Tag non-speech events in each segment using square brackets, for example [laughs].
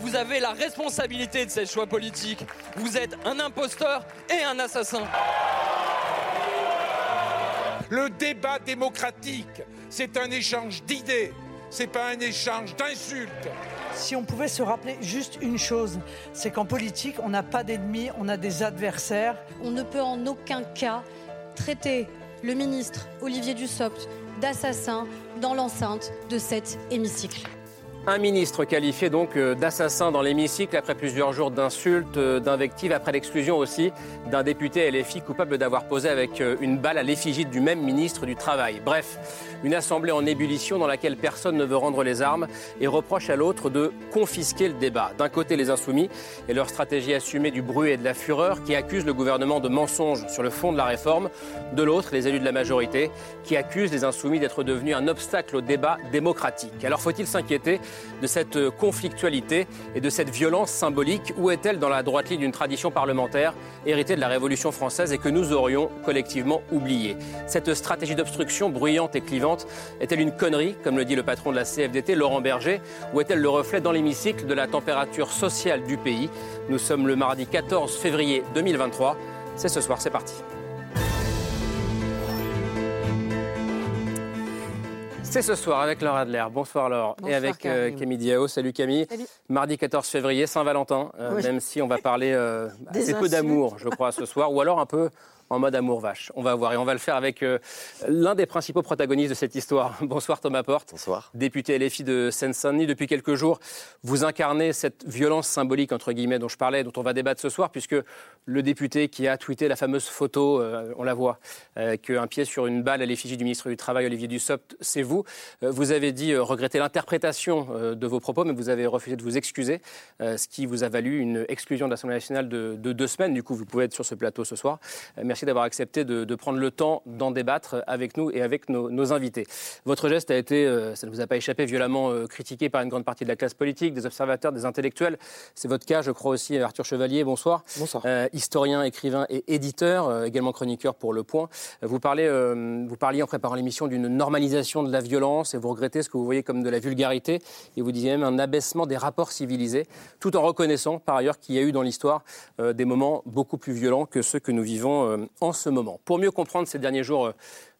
Vous avez la responsabilité de ces choix politiques. Vous êtes un imposteur et un assassin. Le débat démocratique, c'est un échange d'idées, c'est pas un échange d'insultes. Si on pouvait se rappeler juste une chose, c'est qu'en politique, on n'a pas d'ennemis, on a des adversaires. On ne peut en aucun cas traiter le ministre Olivier Dussopt d'assassin dans l'enceinte de cet hémicycle. Un ministre qualifié donc euh, d'assassin dans l'hémicycle après plusieurs jours d'insultes, euh, d'invectives, après l'exclusion aussi d'un député LFI coupable d'avoir posé avec euh, une balle à l'effigie du même ministre du Travail. Bref, une assemblée en ébullition dans laquelle personne ne veut rendre les armes et reproche à l'autre de confisquer le débat. D'un côté, les insoumis et leur stratégie assumée du bruit et de la fureur qui accusent le gouvernement de mensonges sur le fond de la réforme. De l'autre, les élus de la majorité qui accusent les insoumis d'être devenus un obstacle au débat démocratique. Alors faut-il s'inquiéter de cette conflictualité et de cette violence symbolique Où est-elle dans la droite ligne d'une tradition parlementaire héritée de la Révolution française et que nous aurions collectivement oubliée? Cette stratégie d'obstruction bruyante et clivante est-elle une connerie, comme le dit le patron de la CFDT, Laurent Berger, ou est-elle le reflet dans l'hémicycle de la température sociale du pays? Nous sommes le mardi 14 février 2023. C'est ce soir, c'est parti. C'est ce soir avec Laure Adler. Bonsoir Laure. et avec euh, Camille Diao. Salut Camille. Mardi 14 février, Saint-Valentin. Euh, même si on va parler euh, assez peu d'amour, je crois, ce soir. Ou alors un peu en mode amour vache. On va voir et on va le faire avec euh, l'un des principaux protagonistes de cette histoire. [laughs] Bonsoir Thomas Porte. Bonsoir. Député LFI de Seine-Saint-Denis depuis quelques jours. Vous incarnez cette violence symbolique entre guillemets dont je parlais, dont on va débattre ce soir, puisque le député qui a tweeté la fameuse photo, euh, on la voit, euh, qu'un pied sur une balle à l'effigie du ministre du Travail Olivier Dussopt, c'est vous. vous avez dit regretter l'interprétation de vos propos, mais vous avez refusé de vous excuser, ce qui vous a valu une exclusion de l'Assemblée nationale de, deux semaines. Du coup, vous pouvez être sur ce plateau ce soir. merci D'avoir accepté de, prendre le temps d'en débattre avec nous et avec nos, invités. Votre geste a été, euh, ça ne vous a pas échappé, violemment euh, critiqué par une grande partie de la classe politique, des observateurs, des intellectuels. C'est votre cas, je crois aussi, Arthur Chevalier. Bonsoir. Bonsoir. Euh, historien, écrivain et éditeur, également chroniqueur pour Le Point. Vous, parlez, vous parliez en préparant l'émission d'une normalisation de la violence et vous regrettez ce que vous voyez comme de la vulgarité et vous disiez même un abaissement des rapports civilisés, tout en reconnaissant par ailleurs qu'il y a eu dans l'histoire des moments beaucoup plus violents que ceux que nous vivons en ce moment. Pour mieux comprendre ces derniers jours euh,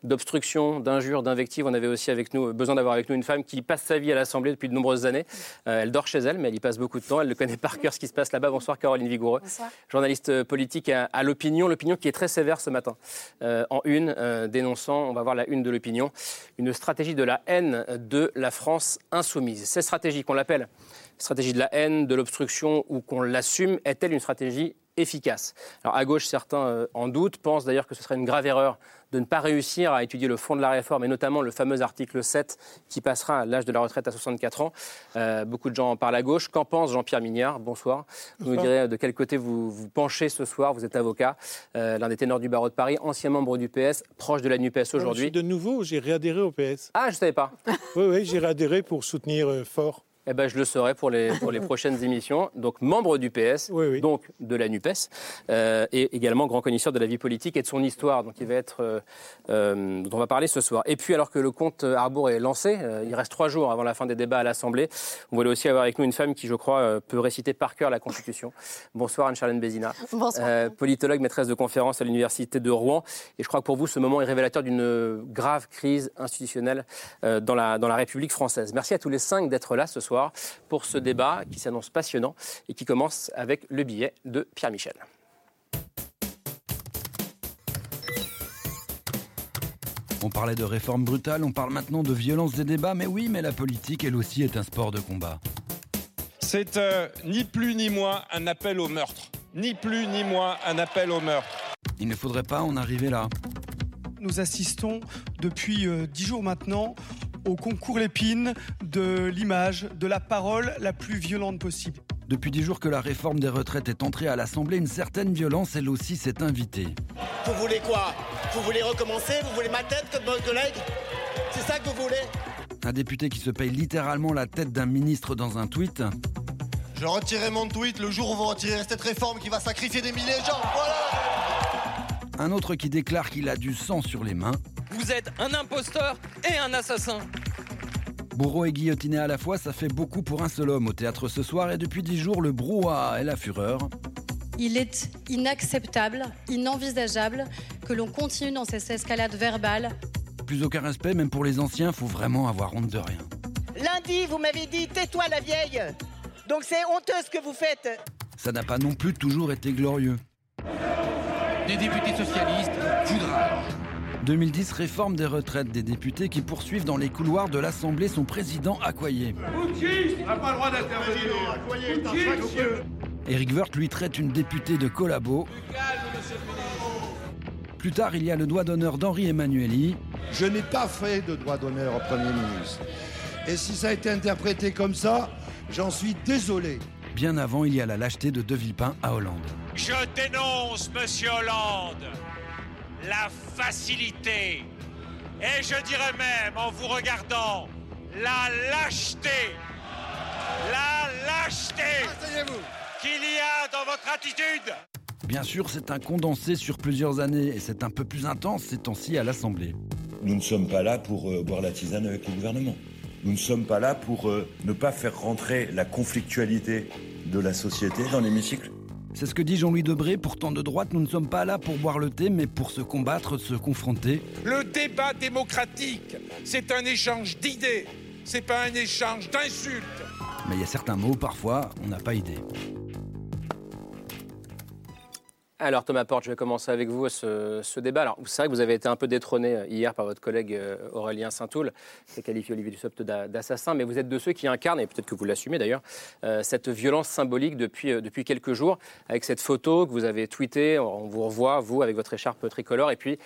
d'obstruction, d'injures, d'invectives, on avait aussi avec nous, besoin d'avoir avec nous une femme qui passe sa vie à l'Assemblée depuis de nombreuses années. Euh, elle dort chez elle, mais elle y passe beaucoup de temps. Elle le connaît par cœur ce qui se passe là-bas. Bonsoir Caroline Vigoureux, Bonsoir. journaliste euh, politique à, l'Opinion. L'Opinion qui est très sévère ce matin. en une, dénonçant, on va voir la une de l'Opinion, une stratégie de la haine de la France insoumise. Cette stratégie qu'on l'appelle stratégie de la haine, de l'obstruction ou qu'on l'assume, est-elle une stratégie efficace. Alors à gauche, certains euh, en doutent, pensent d'ailleurs que ce serait une grave erreur de ne pas réussir à étudier le fond de la réforme et notamment le fameux article 7 qui passera à l'âge de la retraite à 64 ans. Euh, beaucoup de gens en parlent à gauche. Qu'en pense Jean-Pierre Mignard? Bonsoir. Vous nous direz de quel côté vous vous penchez ce soir. Vous êtes avocat, euh, l'un des ténors du barreau de Paris, ancien membre du PS, proche de la NUPES aujourd'hui. De nouveau, j'ai réadhéré au PS. Ah, je ne savais pas. oui, oui, j'ai réadhéré pour soutenir fort eh ben, je le saurai pour les, pour les prochaines émissions. Donc, membre du PS, donc de la NUPES, euh, et également grand connaisseur de la vie politique et de son histoire, donc il va être, euh, euh, dont on va parler ce soir. Et puis, alors que le compte Arbour est lancé, il reste trois jours avant la fin des débats à l'Assemblée, on voulait aussi avoir avec nous une femme qui, je crois, peut réciter par cœur la Constitution. Bonsoir Anne-Charlène Bézina. Bonsoir. politologue, maîtresse de conférence à l'Université de Rouen. Et je crois que pour vous, ce moment est révélateur d'une grave crise institutionnelle dans, la, dans la République française. Merci à tous les cinq d'être là ce soir pour ce débat qui s'annonce passionnant et qui commence avec le billet de Pierre Michel. On parlait de réforme brutale, on parle maintenant de violence des débats, mais oui, mais la politique, elle aussi, est un sport de combat. C'est euh, ni plus ni moins un appel au meurtre. Ni plus ni moins un appel au meurtre. Il ne faudrait pas en arriver là. Nous assistons depuis euh, dix jours maintenant au concours Lépine de l'image, de la parole la plus violente possible. Depuis dix jours que la réforme des retraites est entrée à l'Assemblée, une certaine violence, elle aussi, s'est invitée. Vous voulez quoi? Vous voulez recommencer? Vous voulez ma tête comme votre collègue C'est ça que vous voulez? Un député qui se paye littéralement la tête d'un ministre dans un tweet. Je retirerai mon tweet le jour où vous retirerez cette réforme qui va sacrifier des milliers de gens. Voilà Un autre qui déclare qu'il a du sang sur les mains. Vous êtes un imposteur et un assassin. Bourreau et guillotiné à la fois, ça fait beaucoup pour un seul homme au théâtre ce soir et depuis dix jours, le brouhaha et la fureur. Il est inacceptable, inenvisageable que l'on continue dans cette escalade verbale. Plus aucun respect, même pour les anciens, faut vraiment avoir honte de rien. Lundi, vous m'avez dit tais-toi la vieille. Donc c'est honteux ce que vous faites. Ça n'a pas non plus toujours été glorieux. Des députés socialistes, foudrage. 2010, réforme des retraites des députés qui poursuivent dans les couloirs de l'Assemblée son président Accoyer. n'a pas le droit d'intervenir. Éric Woerth lui traite une députée de collabo. Plus tard, il y a le doigt d'honneur d'Henri Emmanueli. Je n'ai pas fait de droit d'honneur au Premier ministre. Et si ça a été interprété comme ça, j'en suis désolé. Bien avant, il y a la lâcheté de De Villepin à Hollande. Je dénonce, monsieur Hollande, la facilité, et je dirais même, en vous regardant, la lâcheté, la lâcheté qu'il y a dans votre attitude. Bien sûr, c'est un condensé sur plusieurs années et c'est un peu plus intense ces temps-ci à l'Assemblée. Nous ne sommes pas là pour euh, boire la tisane avec le gouvernement. Nous ne sommes pas là pour euh, ne pas faire rentrer la conflictualité de la société dans l'hémicycle. C'est ce que dit Jean-Louis Debré, pourtant de droite, nous ne sommes pas là pour boire le thé, mais pour se combattre, se confronter. Le débat démocratique, c'est un échange d'idées, c'est pas un échange d'insultes. Mais il y a certains mots, parfois, on n'a pas idée. Alors Thomas Porte, je vais commencer avec vous ce, ce débat. Alors c'est vrai que vous avez été un peu détrôné euh, hier par votre collègue euh, Aurélien Saint-Toul, qui a qualifié Olivier Dussopt d'assassin, mais vous êtes de ceux qui incarnent, et peut-être que vous l'assumez d'ailleurs, euh, cette violence symbolique depuis, depuis quelques jours, avec cette photo que vous avez tweetée, on vous revoit, vous, avec votre écharpe tricolore, et puis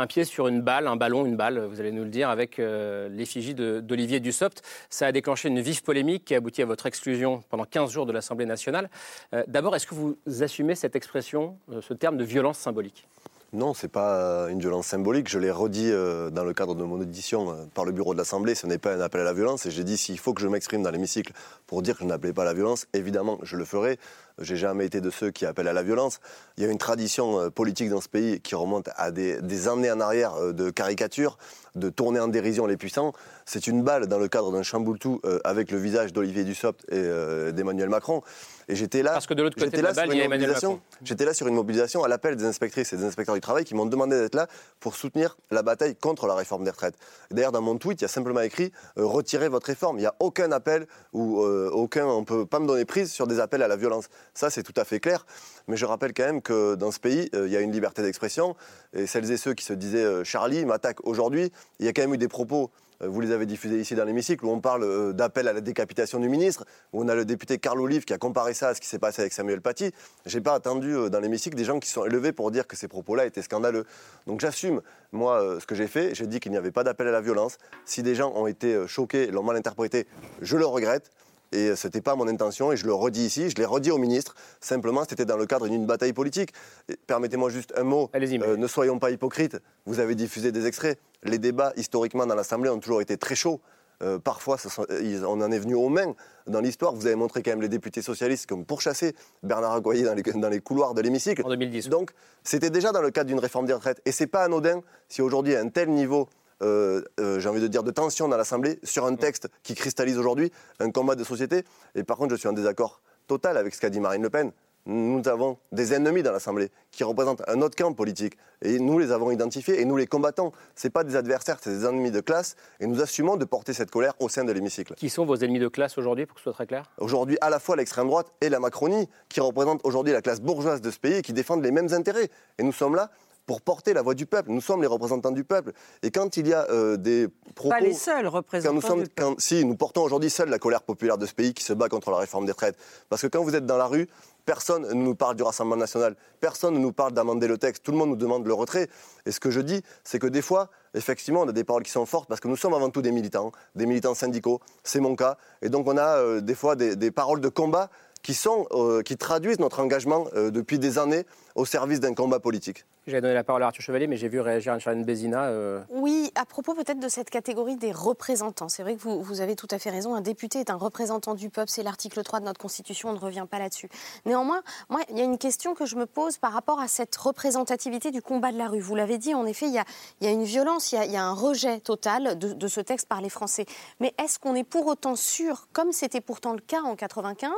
un pied sur une balle, un ballon, une balle, vous allez nous le dire, avec euh, l'effigie d'Olivier Dussopt. Ça a déclenché une vive polémique qui a abouti à votre exclusion pendant 15 jours de l'Assemblée nationale. Euh, D'abord, est-ce que vous assumez cette expression, euh, ce terme de violence symbolique? Non, c'est pas euh, une violence symbolique. Je l'ai redit dans le cadre de mon audition par le bureau de l'Assemblée. Ce n'est pas un appel à la violence. Et j'ai dit s'il faut que je m'exprime dans l'hémicycle pour dire que je n'appelais pas à la violence, évidemment, je le ferai. J'ai jamais été de ceux qui appellent à la violence. Il y a une tradition euh, politique dans ce pays qui remonte à des, des années en arrière euh, de caricature, de tourner en dérision les puissants. C'est une balle dans le cadre d'un chamboule-tout euh, avec le visage d'Olivier Dussopt et d'Emmanuel Macron. Et j'étais là. Parce que de l'autre côté de la balle, il y a une Emmanuel mobilisation. Macron. J'étais là sur une mobilisation à l'appel des inspectrices et des inspecteurs du travail qui m'ont demandé d'être là pour soutenir la bataille contre la réforme des retraites. Et D'ailleurs, dans mon tweet, il y a simplement écrit euh, retirez votre réforme. Il n'y a aucun appel ou euh, aucun, on peut pas me donner prise sur des appels à la violence. Ça, c'est tout à fait clair. Mais je rappelle quand même que dans ce pays, euh, il y a une liberté d'expression. Et celles et ceux qui se disaient euh, Charlie m'attaquent aujourd'hui, il y a quand même eu des propos. euh, Vous les avez diffusés ici dans l'hémicycle où on parle d'appel à la décapitation du ministre, où on a le député Carl Olive qui a comparé ça à ce qui s'est passé avec Samuel Paty. J'ai pas attendu dans l'hémicycle des gens qui sont élevés pour dire que ces propos-là étaient scandaleux. Donc j'assume, moi, ce que j'ai fait. J'ai dit qu'il n'y avait pas d'appel à la violence. Si des gens ont été choqués, l'ont mal interprété, je le regrette. Et ce n'était pas mon intention, et je le redis ici, je l'ai redit au ministre. Simplement, c'était dans le cadre d'une bataille politique. Et Permettez-moi juste un mot. Euh, ne soyons pas hypocrites. Vous avez diffusé des extraits. Les débats, historiquement, dans l'Assemblée ont toujours été très chauds. Euh, parfois, ce sont- ils- on en est venu aux mains dans l'histoire. Vous avez montré quand même les députés socialistes comme pourchassés Bernard Agoyer dans les, dans les couloirs de l'hémicycle. En 2010. Donc, c'était déjà dans le cadre d'une réforme des retraites. Et c'est pas anodin si aujourd'hui, à un tel niveau, euh, euh, j'ai envie de dire, de tension dans l'Assemblée sur un texte qui cristallise aujourd'hui un combat de société. Et par contre, je suis en désaccord total avec ce qu'a dit Marine Le Pen. Nous avons des ennemis dans l'Assemblée qui représentent un autre camp politique. Et nous les avons identifiés et nous les combattons. Ce pas des adversaires, c'est des ennemis de classe. Et nous assumons de porter cette colère au sein de l'hémicycle. Qui sont vos ennemis de classe aujourd'hui, pour que ce soit très clair? Aujourd'hui, à la fois l'extrême droite et la Macronie, qui représentent aujourd'hui la classe bourgeoise de ce pays et qui défendent les mêmes intérêts. Et nous sommes là pour porter la voix du peuple. Nous sommes les représentants du peuple. Et quand il y a euh, des propos... Pas les seuls Quand représentants nous sommes, du peuple. quand- si, nous portons aujourd'hui seul la colère populaire de ce pays qui se bat contre la réforme des retraites. Parce que quand vous êtes dans la rue, personne ne nous parle du Rassemblement national, personne ne nous parle d'amender le texte, tout le monde nous demande le retrait. Et ce que je dis, c'est que des fois, effectivement, on a des paroles qui sont fortes parce que nous sommes avant tout des militants, des militants syndicaux, c'est mon cas. Et donc on a euh, des fois des, des paroles de combat qui, sont, euh, qui traduisent notre engagement euh, depuis des années au service d'un combat politique. J'avais donné la parole à Arthur Chevalier, mais j'ai vu réagir Anne-Charlène Bézina. euh, Oui, à propos peut-être de cette catégorie des représentants. C'est vrai que vous, vous avez tout à fait raison. Un député est un représentant du peuple. C'est l'article 3 de notre Constitution. On ne revient pas là-dessus. Néanmoins, moi, il y a une question que je me pose par rapport à cette représentativité du combat de la rue. Vous l'avez dit, en effet, il y a, il y a une violence, il y a, il y a un rejet total de, de ce texte par les Français. Mais est-ce qu'on est pour autant sûr, comme c'était pourtant le cas en 95,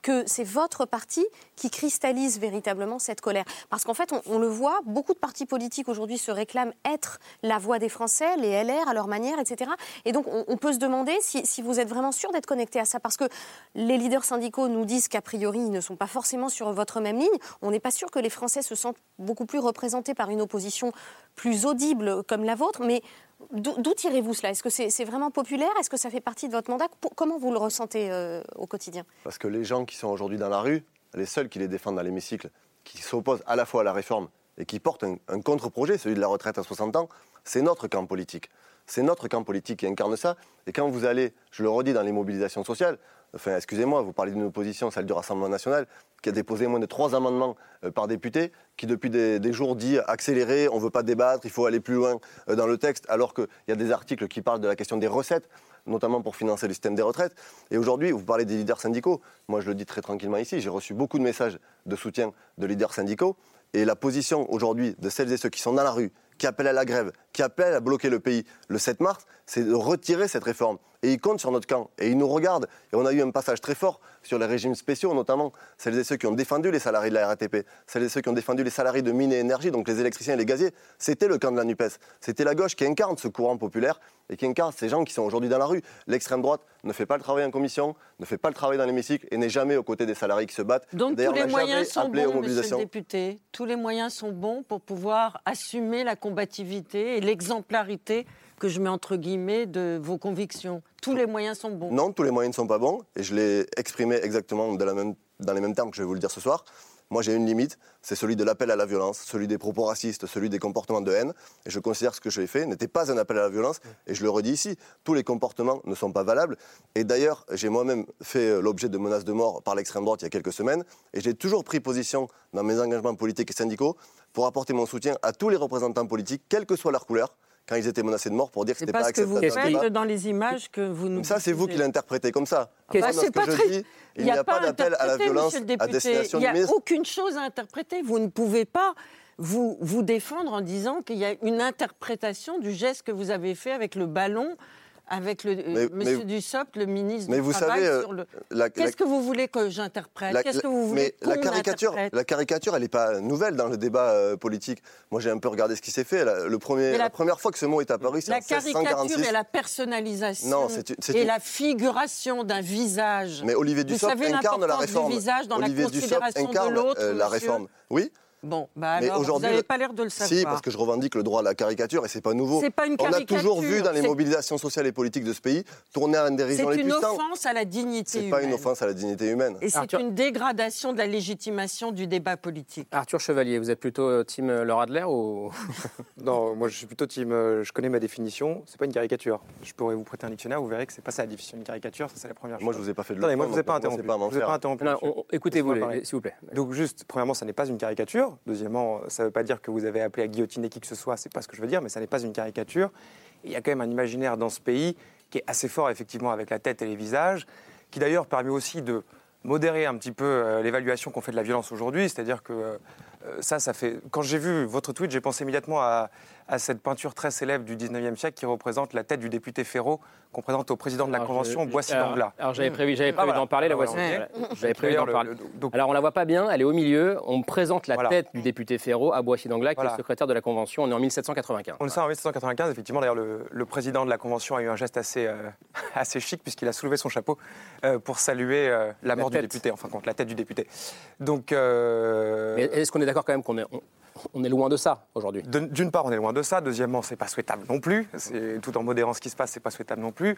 que c'est votre parti qui cristallise véritablement cette colère? Parce qu'en fait, on, le voit, beaucoup de partis politiques aujourd'hui se réclament être la voix des Français, les LR à leur manière, etc. Et donc, on, peut se demander si, vous êtes vraiment sûr d'être connecté à ça, parce que les leaders syndicaux nous disent qu'a priori, ils ne sont pas forcément sur votre même ligne. On n'est pas sûr que les Français se sentent beaucoup plus représentés par une opposition plus audible comme la vôtre, mais d'où tirez-vous cela? Est-ce que c'est vraiment populaire? Est-ce que ça fait partie de votre mandat? Comment vous le ressentez euh, au quotidien? Parce que les gens qui sont aujourd'hui dans la rue, les seuls qui les défendent dans l'hémicycle, qui s'opposent à la fois à la réforme et qui portent un, un contre-projet, celui de la retraite à 60 ans, c'est notre camp politique. C'est notre camp politique qui incarne ça. Et quand vous allez, je le redis, dans les mobilisations sociales, enfin, excusez-moi, vous parlez d'une opposition, celle du Rassemblement national, qui a déposé moins de trois amendements euh, par député, qui depuis des, des jours dit accélérer, on ne veut pas débattre, il faut aller plus loin euh, dans le texte, alors qu'il y a des articles qui parlent de la question des recettes, notamment pour financer le système des retraites. Et aujourd'hui, vous parlez des leaders syndicaux. Moi, je le dis très tranquillement ici, j'ai reçu beaucoup de messages de soutien de leaders syndicaux. Et la position aujourd'hui de celles et ceux qui sont dans la rue, qui appellent à la grève, qui appellent à bloquer le pays le 7 mars, c'est de retirer cette réforme. Et ils comptent sur notre camp. Et ils nous regardent. Et on a eu un passage très fort sur les régimes spéciaux, notamment celles et ceux qui ont défendu les salariés de la RATP, celles et ceux qui ont défendu les salariés de mine et énergie, donc les électriciens et les gaziers. C'était le camp de la NUPES. C'était la gauche qui incarne ce courant populaire et qui incarne ces gens qui sont aujourd'hui dans la rue. L'extrême droite ne fait pas le travail en commission, ne fait pas le travail dans l'hémicycle et n'est jamais aux côtés des salariés qui se battent. Donc tous les moyens sont bons, monsieur le mobilisations. député. Tous les moyens sont bons pour pouvoir assumer la combativité et l'exemplarité que je mets entre guillemets de vos convictions. Tous les moyens sont bons. Non, tous les moyens ne sont pas bons, et je l'ai exprimé exactement dans les mêmes termes que je vais vous le dire ce soir. Moi, j'ai une limite, c'est celui de l'appel à la violence, celui des propos racistes, celui des comportements de haine. Et je considère que ce que j'ai fait n'était pas un appel à la violence. Et je le redis ici, tous les comportements ne sont pas valables. Et d'ailleurs, j'ai moi-même fait euh, l'objet de menaces de mort par l'extrême droite il y a quelques semaines. Et j'ai toujours pris position dans mes engagements politiques et syndicaux pour apporter mon soutien à tous les représentants politiques, quelle que soit leur couleur, quand ils étaient menacés de mort, pour dire que C'est c'était pas pas ce que vous acceptable. faites dans les images que vous nous. Ça, c'est vous qui l'interprétez comme ça. C'est ce pas que je très- dis, il n'y a, pas d'appel à la violence à destination Il n'y a aucune chose à interpréter. Vous ne pouvez pas vous, vous défendre en disant qu'il y a une interprétation du geste que vous avez fait avec le ballon, avec le, euh, Mais- monsieur mais- Dussopt, le ministre mais du vous Travail. savez, euh, sur le... la- Qu'est-ce que vous voulez que j'interprète La- Qu'est-ce que la- vous voulez mais la caricature, la caricature, elle n'est pas nouvelle dans le débat euh, politique. Moi, j'ai un peu regardé ce qui s'est fait. La, le premier, la... la- première fois que ce mot est apparu, c'est en La caricature 1646. et la personnalisation Non, et une- la figuration d'un visage. Mais Olivier Dussopt incarne la réforme. du visage dans Olivier la Dussopt considération incarne de l'autre, euh, la réforme. Oui. Bon, bah Mais alors, vous n'avez pas l'air de le savoir. Si, parce que je revendique le droit à la caricature et c'est pas nouveau. C'est pas une On a toujours vu caricature, dans les c'est- mobilisations sociales et politiques de ce pays tourner à une C'est dérision les une puissants. offense à la dignité C'est humaine. pas une offense à la dignité humaine. Et c'est une dégradation de la légitimation du débat politique. Arthur Chevalier, vous êtes plutôt euh, team euh, Laura Adler ou [laughs] Non, moi je suis plutôt team. euh, je connais ma définition. C'est pas une caricature. Je pourrais vous prêter un dictionnaire. Vous verrez que c'est pas ça la définition d'une caricature. Ça c'est la première chose. Moi, je vous ai pas fait de Attendez, moi je vous ai pas interrompu. c'est écoutez-vous, s'il vous plaît. Donc juste, premièrement, ça n'est pas une caricature. Deuxièmement, ça ne veut pas dire que vous avez appelé à guillotiner qui que ce soit. C'est pas ce que je veux dire, mais ça n'est pas une caricature. Il y a quand même un imaginaire dans ce pays qui est assez fort effectivement avec la tête et les visages, qui d'ailleurs permet aussi de modérer un petit peu euh, l'évaluation qu'on fait de la violence aujourd'hui. C'est-à-dire que euh, ça, ça fait. Quand j'ai vu votre tweet, j'ai pensé immédiatement à, à cette peinture très célèbre du 19e siècle qui représente la tête du député Ferraud qu'on présente au président de la Alors, Convention, Boissy d'Anglas. Alors j'avais prévu, j'avais Ah, prévu voilà. d'en parler, la Ah, voici. voilà. J'avais prévu d'en parler. le- le- Alors on la voit pas bien, elle est au milieu. On présente la Voilà. tête du député Ferraud à Boissy-d'Anglas, qui est Voilà. le secrétaire de la Convention. On est en 1795. On le sait en 1795, effectivement. D'ailleurs, le, le président de la Convention a eu un geste assez, euh, [laughs] assez chic, puisqu'il a soulevé son chapeau euh, pour saluer euh, la mort du député, enfin, contre la tête du député. Donc. Mais est-ce qu'on est d'accord quand même qu'on est, on, on est loin de ça aujourd'hui? D'une part, on est loin de ça. Deuxièmement, c'est pas souhaitable non plus. Tout en modérant ce qui se passe, c'est pas souhaitable non plus.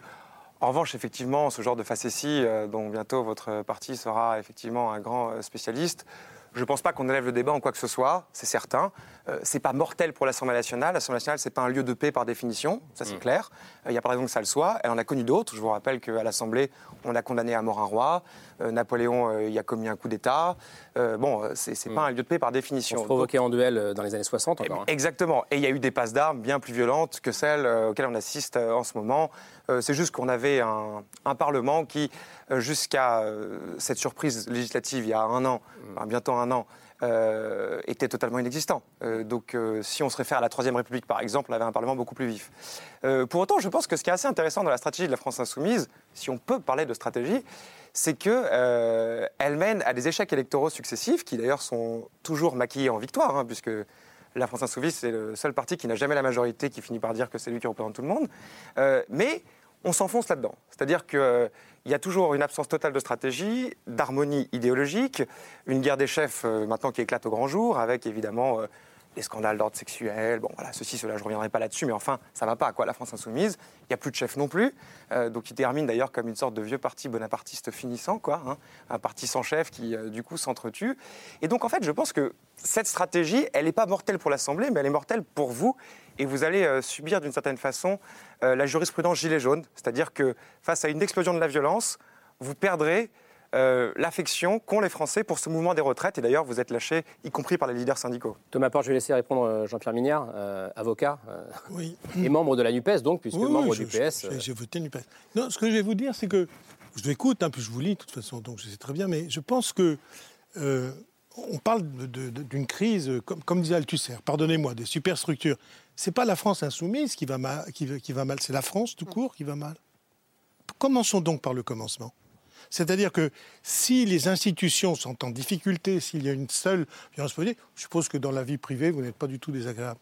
En revanche, effectivement, ce genre de facétie, euh, dont bientôt votre parti sera effectivement un grand euh, spécialiste, Je ne pense pas qu'on élève le débat en quoi que ce soit, c'est certain. Euh, c'est pas mortel pour l'Assemblée nationale. L'Assemblée nationale, c'est pas un lieu de paix par définition, ça c'est Mm. clair. Euh, Il n'y a pas raison que ça le soit. Elle en a connu d'autres. Je vous rappelle qu'à l'Assemblée, on a condamné à mort un roi. Euh, Napoléon, euh, il a commis un coup d'État. Euh, bon, euh, c'est c'est Mm. pas un lieu de paix par définition. On se provoquait en duel euh, dans les années 60 encore. hein. Exactement. Et il y a eu des passes d'armes bien plus violentes que celles euh, auxquelles on assiste euh, en ce moment. Euh, c'est juste qu'on avait un, un Parlement qui, euh, jusqu'à euh, cette surprise législative il y a un an, enfin, bientôt un euh, était totalement inexistant. Euh, donc, euh, si on se réfère à la Troisième République, par exemple, on avait un Parlement beaucoup plus vif. Pour autant, je pense que ce qui est assez intéressant dans la stratégie de la France insoumise, si on peut parler de stratégie, c'est qu'elle elle mène à des échecs électoraux successifs, qui d'ailleurs sont toujours maquillés en victoire, hein, puisque la France insoumise, c'est le seul parti qui n'a jamais la majorité, qui finit par dire que c'est lui qui représente tout le monde. Mais on s'enfonce là-dedans. C'est-à-dire qu'il y a toujours une absence totale de stratégie, d'harmonie idéologique, une guerre des chefs euh, maintenant qui éclate au grand jour, avec évidemment euh, les scandales d'ordre sexuel, bon voilà, ceci, cela, je ne reviendrai pas là-dessus, mais enfin, ça va pas, quoi, la France insoumise. Il n'y a plus de chef non plus, euh, donc il termine d'ailleurs comme une sorte de vieux parti bonapartiste finissant, quoi, hein, un parti sans chef qui, euh, du coup, s'entretue. Et donc, en fait, je pense que cette stratégie, elle n'est pas mortelle pour l'Assemblée, mais elle est mortelle pour vous, et vous allez euh, subir d'une certaine façon euh, la jurisprudence gilet jaune, c'est-à-dire que face à une explosion de la violence, vous perdrez euh, l'affection qu'ont les Français pour ce mouvement des retraites. Et d'ailleurs, vous êtes lâchés, y compris par les leaders syndicaux. Thomas Porte, je vais laisser répondre euh, Jean-Pierre Mignard, euh, avocat euh, Oui. et membre de la NUPES, donc, puisque Oui, oui, membre je- du PS. euh, J'ai voté NUPES. Non, ce que je vais vous dire, c'est que je vous écoute, hein, puis je vous lis de toute façon, donc je sais très bien, mais je pense que euh, on parle d'une crise, euh, comme, comme disait Althusser, pardonnez-moi, des superstructures. C'est pas la France insoumise qui va mal, qui, va- qui va mal, c'est la France tout court qui va mal. Commençons donc par le commencement. C'est-à-dire que si les institutions sont en difficulté, s'il y a une seule violence politique, je suppose que dans la vie privée, vous n'êtes pas du tout désagréable.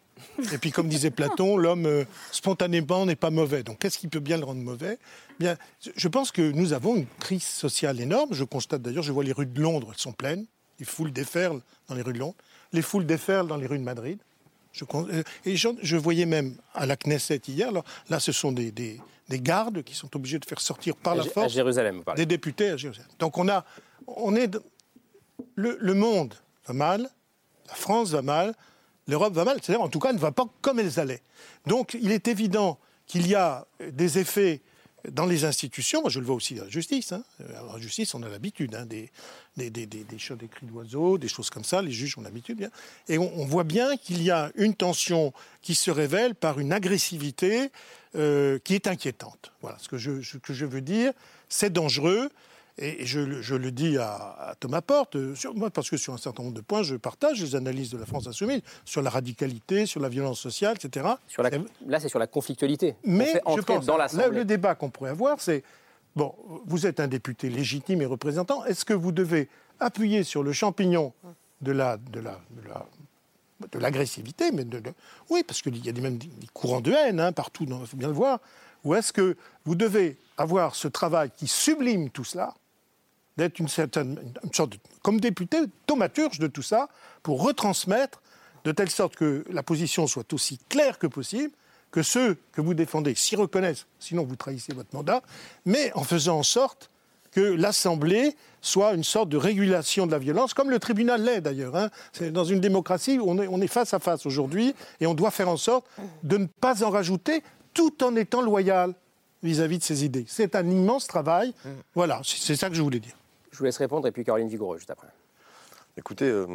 Et puis, comme disait Platon, [laughs] l'homme euh, spontanément n'est pas mauvais. Donc, qu'est-ce qui peut bien le rendre mauvais? Bien, je- je pense que nous avons une crise sociale énorme. Je constate d'ailleurs, je vois les rues de Londres, elles sont pleines. Les foules déferlent dans les rues de Londres. Les foules déferlent dans les rues de Madrid. Je, euh, et je, je voyais même à la Knesset hier, là, ce sont des, des- des gardes qui sont obligés de faire sortir par à la Gé- à force Jérusalem, vous des députés à Jérusalem. Donc on a, on est, le, le monde va mal, la France va mal, l'Europe va mal, c'est-à-dire en tout cas ne va pas comme elles allaient. Donc il est évident qu'il y a des effets dans les institutions, je le vois aussi dans la justice. Hein. Alors, la justice, on a l'habitude, hein, des, des, des, cris d'oiseaux, des choses comme ça, les juges ont l'habitude. Et on, voit bien qu'il y a une tension qui se révèle par une agressivité euh, qui est inquiétante. Voilà ce que je veux dire. C'est dangereux. Et je, le- je le dis à, à Thomas Porte, euh, sur, moi, parce que sur un certain nombre de points, je partage les analyses de la France insoumise, sur la radicalité, sur la violence sociale, etc. Sur la- là, c'est sur la conflictualité. On Mais je pense, dans là, le débat qu'on pourrait avoir, c'est bon, vous êtes un député légitime et représentant. Est-ce que vous devez appuyer sur le champignon de la de la de la de l'agressivité, mais de, de- oui, parce qu'il y a des, même des, des courants de haine hein, partout, il faut bien le voir. Ou est-ce que vous devez avoir ce travail qui sublime tout cela, d'être une certaine, une sorte de, comme député, thaumaturge de tout ça, pour retransmettre de telle sorte que la position soit aussi claire que possible, que ceux que vous défendez s'y reconnaissent, sinon vous trahissez votre mandat, mais en faisant en sorte que l'Assemblée soit une sorte de régulation de la violence, comme le tribunal l'est d'ailleurs. hein. C'est dans une démocratie où on est, on est face à face aujourd'hui et on doit faire en sorte de ne pas en rajouter tout en étant loyal vis-à-vis de ses idées. C'est un immense travail. Voilà, c'est c'est ça que je voulais dire. Je vous laisse répondre et puis Caroline Vigoureux juste après. Écoutez, euh,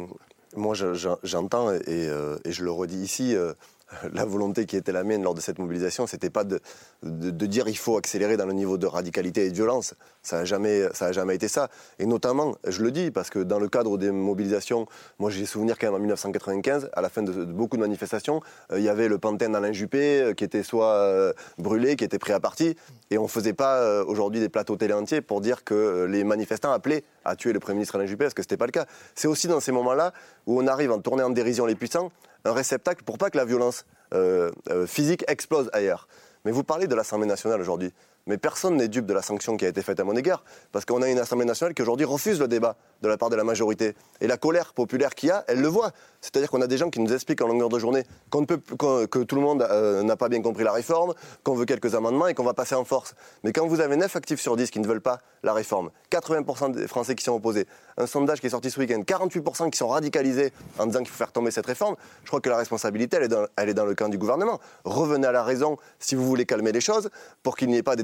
moi je- je- j'entends et, euh, et je le redis ici, euh, [laughs] la volonté qui était la mienne lors de cette mobilisation, c'était pas de, dire il faut accélérer dans le niveau de radicalité et de violence. Ça n'a jamais, a jamais été ça. Et notamment, je le dis parce que dans le cadre des mobilisations, moi j'ai souvenir quand même en 1995, à la fin de, beaucoup de manifestations, euh, il y avait le pantin d'Alain Juppé euh, qui était soit euh, brûlé, qui était pris à partie, et on faisait pas aujourd'hui des plateaux télé entiers pour dire que les manifestants appelaient à tuer le Premier ministre Alain Juppé, parce que c'était pas le cas. C'est aussi dans ces moments-là où on arrive à tourner en dérision les puissants, un réceptacle pour pas que la violence euh, euh, physique explose ailleurs. Mais vous parlez de l'Assemblée nationale aujourd'hui. Mais personne n'est dupe de la sanction qui a été faite à mon égard, parce qu'on a une Assemblée nationale qui aujourd'hui refuse le débat de la part de la majorité. Et la colère populaire qu'il y a, elle le voit. C'est-à-dire qu'on a des gens qui nous expliquent en longueur de journée que tout le monde euh, n'a pas bien compris la réforme, qu'on veut quelques amendements et qu'on va passer en force. Mais quand vous avez 9 actifs sur 10 qui ne veulent pas la réforme, 80% des Français qui sont opposés, un sondage qui est sorti ce week-end, 48% qui sont radicalisés en disant qu'il faut faire tomber cette réforme, je crois que la responsabilité, elle est dans, elle est dans le camp du gouvernement. Revenez à la raison si vous voulez calmer les choses pour qu'il n'y ait pas des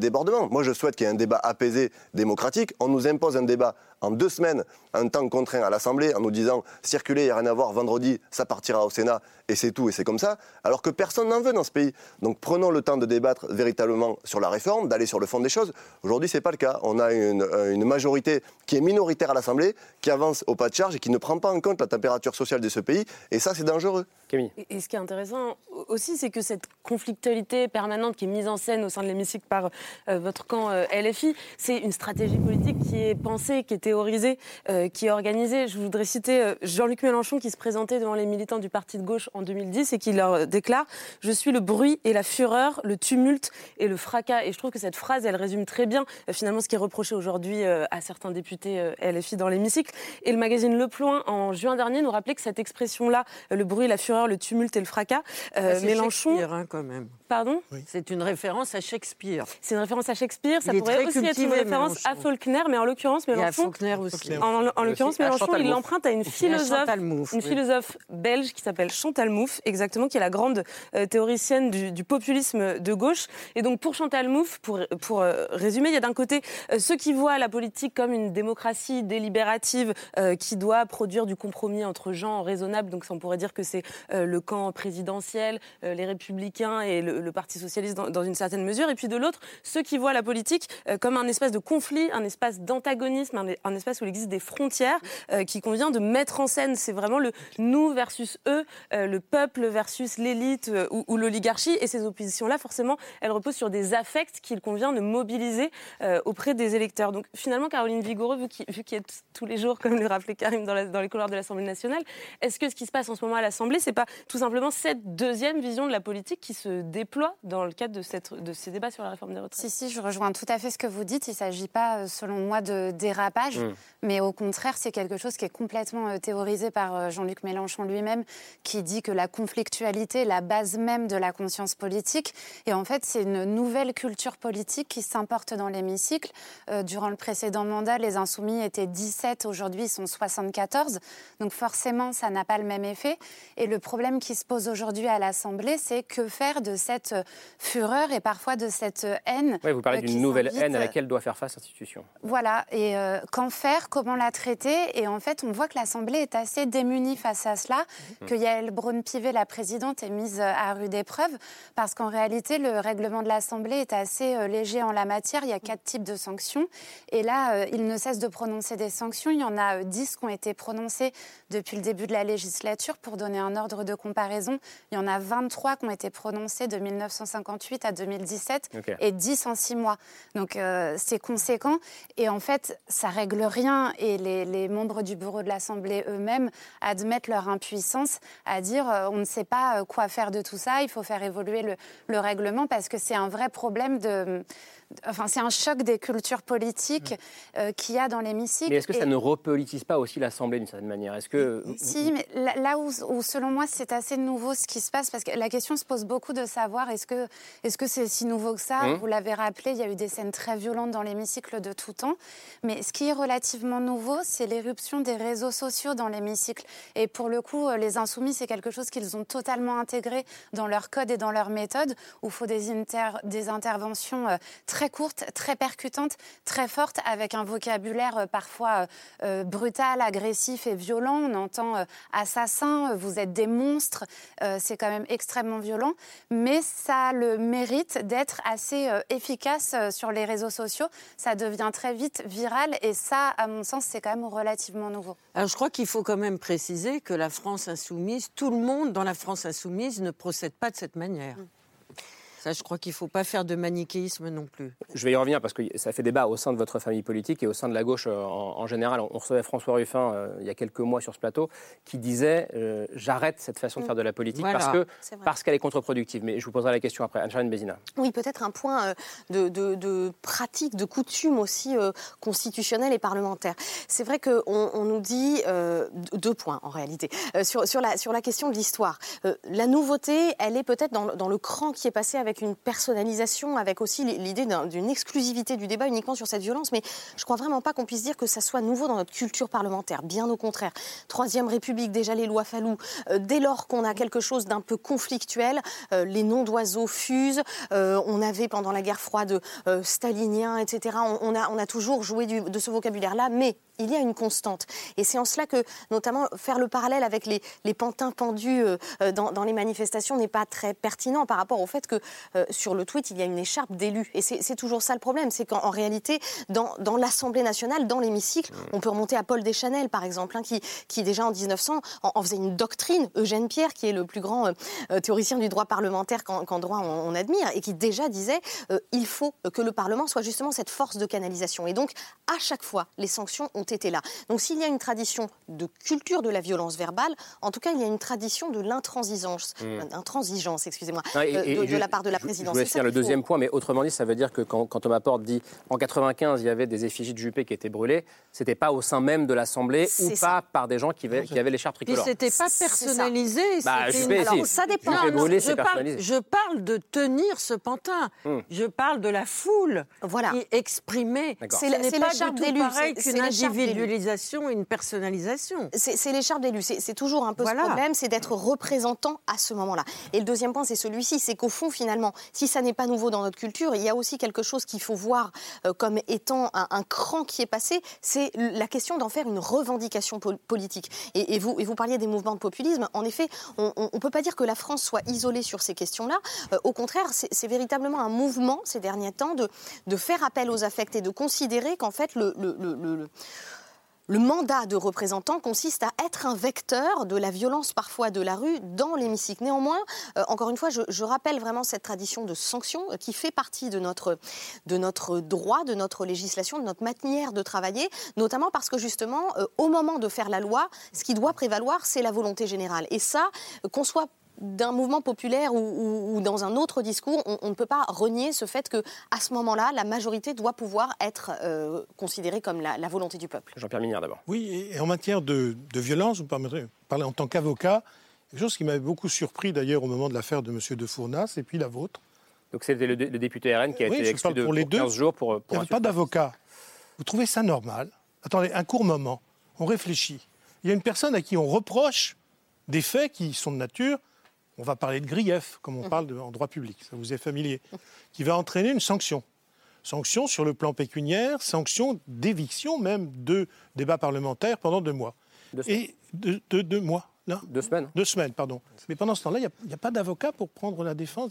Moi, je souhaite qu'il y ait un débat apaisé, démocratique. On nous impose un débat en deux semaines, un temps contraint à l'Assemblée, en nous disant circuler, il n'y a rien à voir, vendredi, ça partira au Sénat, et c'est tout, et c'est comme ça, alors que personne n'en veut dans ce pays. Donc prenons le temps de débattre véritablement sur la réforme, d'aller sur le fond des choses. Aujourd'hui, ce n'est pas le cas. On a une, euh, une majorité qui est minoritaire à l'Assemblée, qui avance au pas de charge et qui ne prend pas en compte la température sociale de ce pays, et ça, c'est dangereux. Camille. Et- Et ce qui est intéressant aussi, c'est que cette conflictualité permanente qui est mise en scène au sein de l'hémicycle par euh, votre camp euh, LFI, c'est une stratégie politique qui est pensée, qui est théorisée, euh, qui est organisée. Je voudrais citer euh, Jean-Luc Mélenchon qui se présentait devant les militants du parti de gauche en 2010 et qui leur euh, déclare « Je suis le bruit et la fureur, le tumulte et le fracas ». Et je trouve que cette phrase, elle résume très bien finalement ce qui est reproché aujourd'hui à certains députés LFI dans l'hémicycle. Et le magazine Le Point, en juin dernier, nous rappelait que cette expression-là, le bruit, la fureur, le tumulte et le fracas, euh, Ah, Mélenchon... Shakespeare, hein, quand même. Pardon C'est une référence à Shakespeare. C'est une référence à Shakespeare, ça pourrait aussi être une référence à Mélenchon. Faulkner, mais en l'occurrence, Et à Mélenchon... Faulkner aussi. En, en- en l'occurrence, Mélenchon, Chantal il Mouffe. l'emprunte à une à philosophe, Mouffe, une oui. philosophe belge qui s'appelle Chantal Mouffe, exactement, qui est la grande euh, théoricienne du, du populisme de gauche. Et donc, pour Chantal Mouffe, pour, pour euh, résumer, il y a d'un côté euh, ceux qui voient la politique comme une démocratie délibérative euh, qui doit produire du compromis entre gens raisonnables. Donc, ça, on pourrait dire que c'est euh, le camp présidentiel, euh, les républicains et le, le Parti socialiste dans, une certaine mesure. Et puis de l'autre, ceux qui voient la politique euh, comme un espace de conflit, un espace d'antagonisme, un, espace où il existe des frontières euh, qui convient de mettre en scène. C'est vraiment le nous versus eux, euh, le peuple versus l'élite ou, l'oligarchie. Et ces oppositions-là, forcément, elles reposent sur des affects qu'il convient de mobiliser auprès des électeurs. Donc finalement, Caroline Vigoureux, vu qu'il qu'il est tous les jours, comme le rappelait Karim dans les couloirs de l'Assemblée nationale, est-ce que ce qui se passe en ce moment à l'Assemblée, c'est pas tout simplement cette deuxième vision de la politique qui se déploie dans le cadre de, cette, de ces débats sur la réforme des retraites Si, si, je rejoins tout à fait ce que vous dites. Il ne s'agit pas, euh, selon moi, de dérapage, Mm. mais au contraire, c'est quelque chose qui est complètement euh, théorisé par euh, Jean-Luc Mélenchon lui-même, qui dit que la conflictualité est la base même de la conscience politique. Et en fait, c'est une nouvelle culture politique qui s'importe dans l'hémicycle. Euh, durant le précédent mandat, les insoumis étaient 17, aujourd'hui ils sont 74. Donc forcément, ça n'a pas le même effet. Et le problème qui se pose aujourd'hui à l'Assemblée, c'est que faire de cette euh, fureur et parfois de cette euh, haine. Vous parlez euh, d'une nouvelle haine à laquelle doit faire face l'institution. Voilà, et euh, qu'en faire, comment la traiter Et en fait, on voit que l'Assemblée est assez démunie face à cela, Mhm. que Yael Braun-Pivet, la présidente, est mise à rude épreuve, parce qu'en réalité, le règlement de l'Assemblée est assez léger en la matière. Il y a quatre types de sanctions, et là, il ne cesse de prononcer des sanctions. Il y en a dix qui ont été prononcées depuis le début de la législature. Pour donner un ordre de comparaison, il y en a 23 qui ont été prononcées de 1958 à 2017, Ok. et 10 en 6 mois. Donc euh, c'est conséquent. Et en fait, ça règle rien. Et les, les membres du bureau de l'Assemblée eux-mêmes admettent leur impuissance à dire euh, on ne sait pas euh, quoi faire de tout ça, il faut faire évoluer le, le règlement parce que c'est un vrai problème de. Enfin, c'est un choc des cultures politiques euh, qu'il y a dans l'hémicycle. Mais est-ce que ça Et- ne repolitise pas aussi l'Assemblée d'une certaine manière? Est-ce que si, mais là, où, où, selon moi, c'est assez nouveau ce qui se passe, parce que la question se pose beaucoup de savoir est-ce que est-ce que c'est si nouveau que ça? Mmh. Vous l'avez rappelé, il y a eu des scènes très violentes dans l'hémicycle de tout temps. Mais ce qui est relativement nouveau, c'est l'éruption des réseaux sociaux dans l'hémicycle. Et pour le coup, euh, les insoumis, c'est quelque chose qu'ils ont totalement intégré dans leur code et dans leur méthode, où il faut des, inter- des interventions euh, très courtes, très percutantes, très fortes, avec un vocabulaire euh, parfois euh, euh, brutal, agressif et violent. On entend euh, assassin, vous êtes des monstres. Euh, c'est quand même extrêmement violent. Mais ça a le mérite d'être assez efficace sur les réseaux sociaux. Ça devient très vite viral. Et ça, à mon sens, c'est quand même relativement nouveau. Alors, je crois qu'il faut quand même préciser que la France insoumise, tout le monde dans la France insoumise ne procède pas de cette manière. Ça, je crois qu'il ne faut pas faire de manichéisme non plus. Je vais y revenir parce que ça fait débat au sein de votre famille politique et au sein de la gauche euh, en, en général. On recevait François Ruffin euh, il y a quelques mois sur ce plateau qui disait euh, j'arrête cette façon de faire de la politique Voilà. parce que parce qu'elle est contre-productive. Mais je vous poserai la question après. Anne-Charlène Bézina. Oui, peut-être un point euh, de, de- de pratique, de coutume aussi euh, constitutionnelle et parlementaire. C'est vrai qu'on on nous dit euh, deux points en réalité Euh, sur, sur, la, sur la question de l'histoire. Euh, la nouveauté, elle est peut-être dans, dans le cran qui est passé avec une personnalisation, avec aussi l'idée d'un- d'une exclusivité du débat uniquement sur cette violence. Mais je crois vraiment pas qu'on puisse dire que ça soit nouveau dans notre culture parlementaire. Bien au contraire. Troisième République, déjà les lois Fallou. Euh, dès lors qu'on a quelque chose d'un peu conflictuel, euh, les noms d'oiseaux fusent. Euh, on avait pendant la guerre froide stalinien, etc. On, a, toujours joué de ce vocabulaire-là, mais il y a une constante. Et c'est en cela que, notamment, faire le parallèle avec les, pantins pendus dans les manifestations n'est pas très pertinent par rapport au fait que euh, sur le tweet, il y a une écharpe d'élus. Et c'est toujours ça le problème, c'est qu'en en réalité, dans, dans l'Assemblée nationale, dans l'hémicycle, on peut remonter à Paul Deschanel, par exemple, hein, qui, qui déjà en 1900 en, en faisait une doctrine. Eugène Pierre, qui est le plus grand euh, euh, théoricien du droit parlementaire qu'en droit on, on admire, et qui déjà disait euh, il faut que le Parlement soit justement cette force de canalisation. Et donc, à chaque fois, les sanctions ont été là. Donc, s'il y a une tradition de culture de la violence verbale, en tout cas, il y a une tradition de l'intransigeance, Mm. intransigeance, excusez-moi, et de, de la part de la je- présidence. Je voulais finir le deuxième point, mais autrement dit, ça veut dire que quand, quand Thomas Porte dit en 95, il y avait des effigies de Juppé qui étaient brûlées, c'était pas au sein même de l'Assemblée ou pas par des gens qui avaient, qui avaient l'écharpe Puis tricolore. c'était pas personnalisé. Bah, Juppé, une- si. Alors, ça dépend. Juppé Non, non, brûlé, je, parle, personnalisé. je parle de tenir ce pantin. Hmm. Je parle de la foule voilà. qui exprimait. C'est l'écharpe du tout d'élu, pareil c'est- d'élu. individualisation une personnalisation. C'est l'écharpe d'élu. C'est c'est toujours un peu Voilà. ce problème, c'est d'être représentant à ce moment-là. Et le deuxième point, c'est celui-ci, c'est qu'au fond, finalement, si ça n'est pas nouveau dans notre culture, il y a aussi quelque chose qu'il faut voir euh, comme étant un, cran qui est passé, c'est la question d'en faire une revendication pol- politique. Et, vous, vous parliez des mouvements de populisme. En effet, on ne peut pas dire que la France soit isolée sur ces questions-là. Euh, au contraire, c'est véritablement un mouvement ces derniers temps de, faire appel aux affects et de considérer qu'en fait, le le mandat de représentant consiste à être un vecteur de la violence parfois de la rue dans l'hémicycle. Néanmoins, euh, encore une fois, je, rappelle vraiment cette tradition de sanction euh, qui fait partie de notre, de notre droit, de notre législation, de notre manière de travailler, notamment parce que justement, euh, au moment de faire la loi, ce qui doit prévaloir, c'est la volonté générale. Et ça, qu'on soit d'un mouvement populaire ou, ou- ou dans un autre discours, on, on ne peut pas renier ce fait que à ce moment-là, la majorité doit pouvoir être euh, considérée comme la, la volonté du peuple. Jean-Pierre Mignard d'abord. Oui, et en matière de, de violence, vous permettrez de parler en tant qu'avocat, quelque chose qui m'avait beaucoup surpris d'ailleurs au moment de l'affaire de M. de Fournas et puis la vôtre. Donc c'était le, dé- le député RN qui a Oui, été exclu de, pour les deux. 15 jours pour, Il pour n'y avait pas d'avocat. Vous trouvez ça normal? Attendez, un court moment, on réfléchit. Il y a une personne à qui on reproche des faits qui sont de nature, on va parler de grief, comme on parle de- en droit public, ça vous est familier, qui va entraîner une sanction. Sanction sur le plan pécuniaire, sanction d'éviction même de débat parlementaire pendant deux mois. Et de, de- deux mois, là Deux semaines. Deux semaines, pardon. Mais pendant ce temps-là, il n'y a, pas d'avocat pour prendre la défense.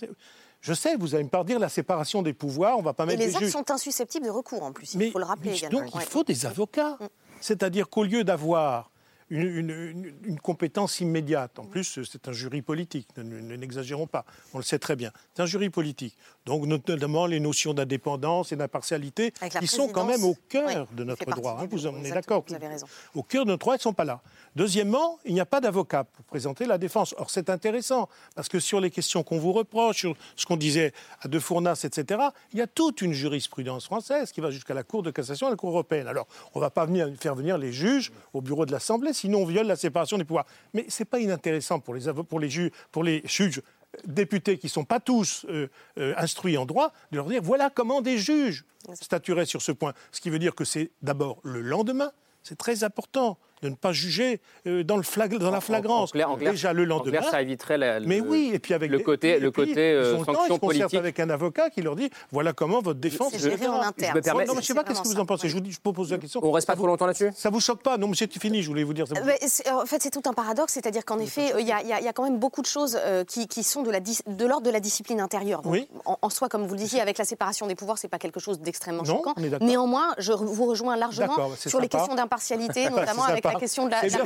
Je sais, vous allez me dire la séparation des pouvoirs, on va pas Et mettre les des actes sont insusceptibles de recours en plus, il Mais- faut le rappeler mais également. Donc il Ouais. faut des avocats. C'est-à-dire qu'au lieu d'avoir une, compétence immédiate, en plus c'est un jury politique, ne- n'exagérons pas, on le sait très bien, c'est un jury politique. Donc notamment les notions d'indépendance et d'impartialité qui sont quand même au cœur oui, de notre droit. hein, vous en êtes d'accord vous avez raison. Au cœur de notre droit, ils ne sont pas là. Deuxièmement, il n'y a pas d'avocat pour présenter la défense. Or, c'est intéressant, parce que sur les questions qu'on vous reproche, sur ce qu'on disait à De Fournas, etc., il y a toute une jurisprudence française qui va jusqu'à la Cour de cassation et la Cour européenne. Alors, on ne va pas venir, faire venir les juges au bureau de l'Assemblée, sinon on viole la séparation des pouvoirs. Mais ce n'est pas inintéressant pour les, pour les, juges, pour les juges députés qui ne sont pas tous euh, euh, instruits en droit, de leur dire voilà comment des juges statueraient sur ce point. Ce qui veut dire que c'est d'abord le lendemain, c'est très important de ne pas juger euh, dans, le flag- dans la flagrance. En clair, en clair- Déjà le en lendemain. clair, ça éviterait la- mais le- oui, et puis avec le des- côté- et le côté, euh, ils ont le temps, sanction ils se concertent politique. avec un avocat qui leur dit voilà comment votre défense. C'est géré en interne. Je me permets- Non, mais je sais pas qu'est-ce que vous en pensez? Je vous je propose la question. On reste pas trop longtemps là-dessus? Ça vous choque pas? Non, mais c'est fini. Je voulais vous dire. Ça vous- Euh, mais En fait, c'est tout un paradoxe, c'est-à-dire qu'en effet, il y, a- y y quand même beaucoup de choses qui, qui sont de l'ordre de la discipline intérieure. Donc, Oui. en, en soi, comme vous le disiez, avec la séparation des pouvoirs, c'est pas quelque chose d'extrêmement choquant. Néanmoins, je vous rejoins largement c'est sur les questions d'impartialité, [laughs] notamment avec la. La question de la, la je- je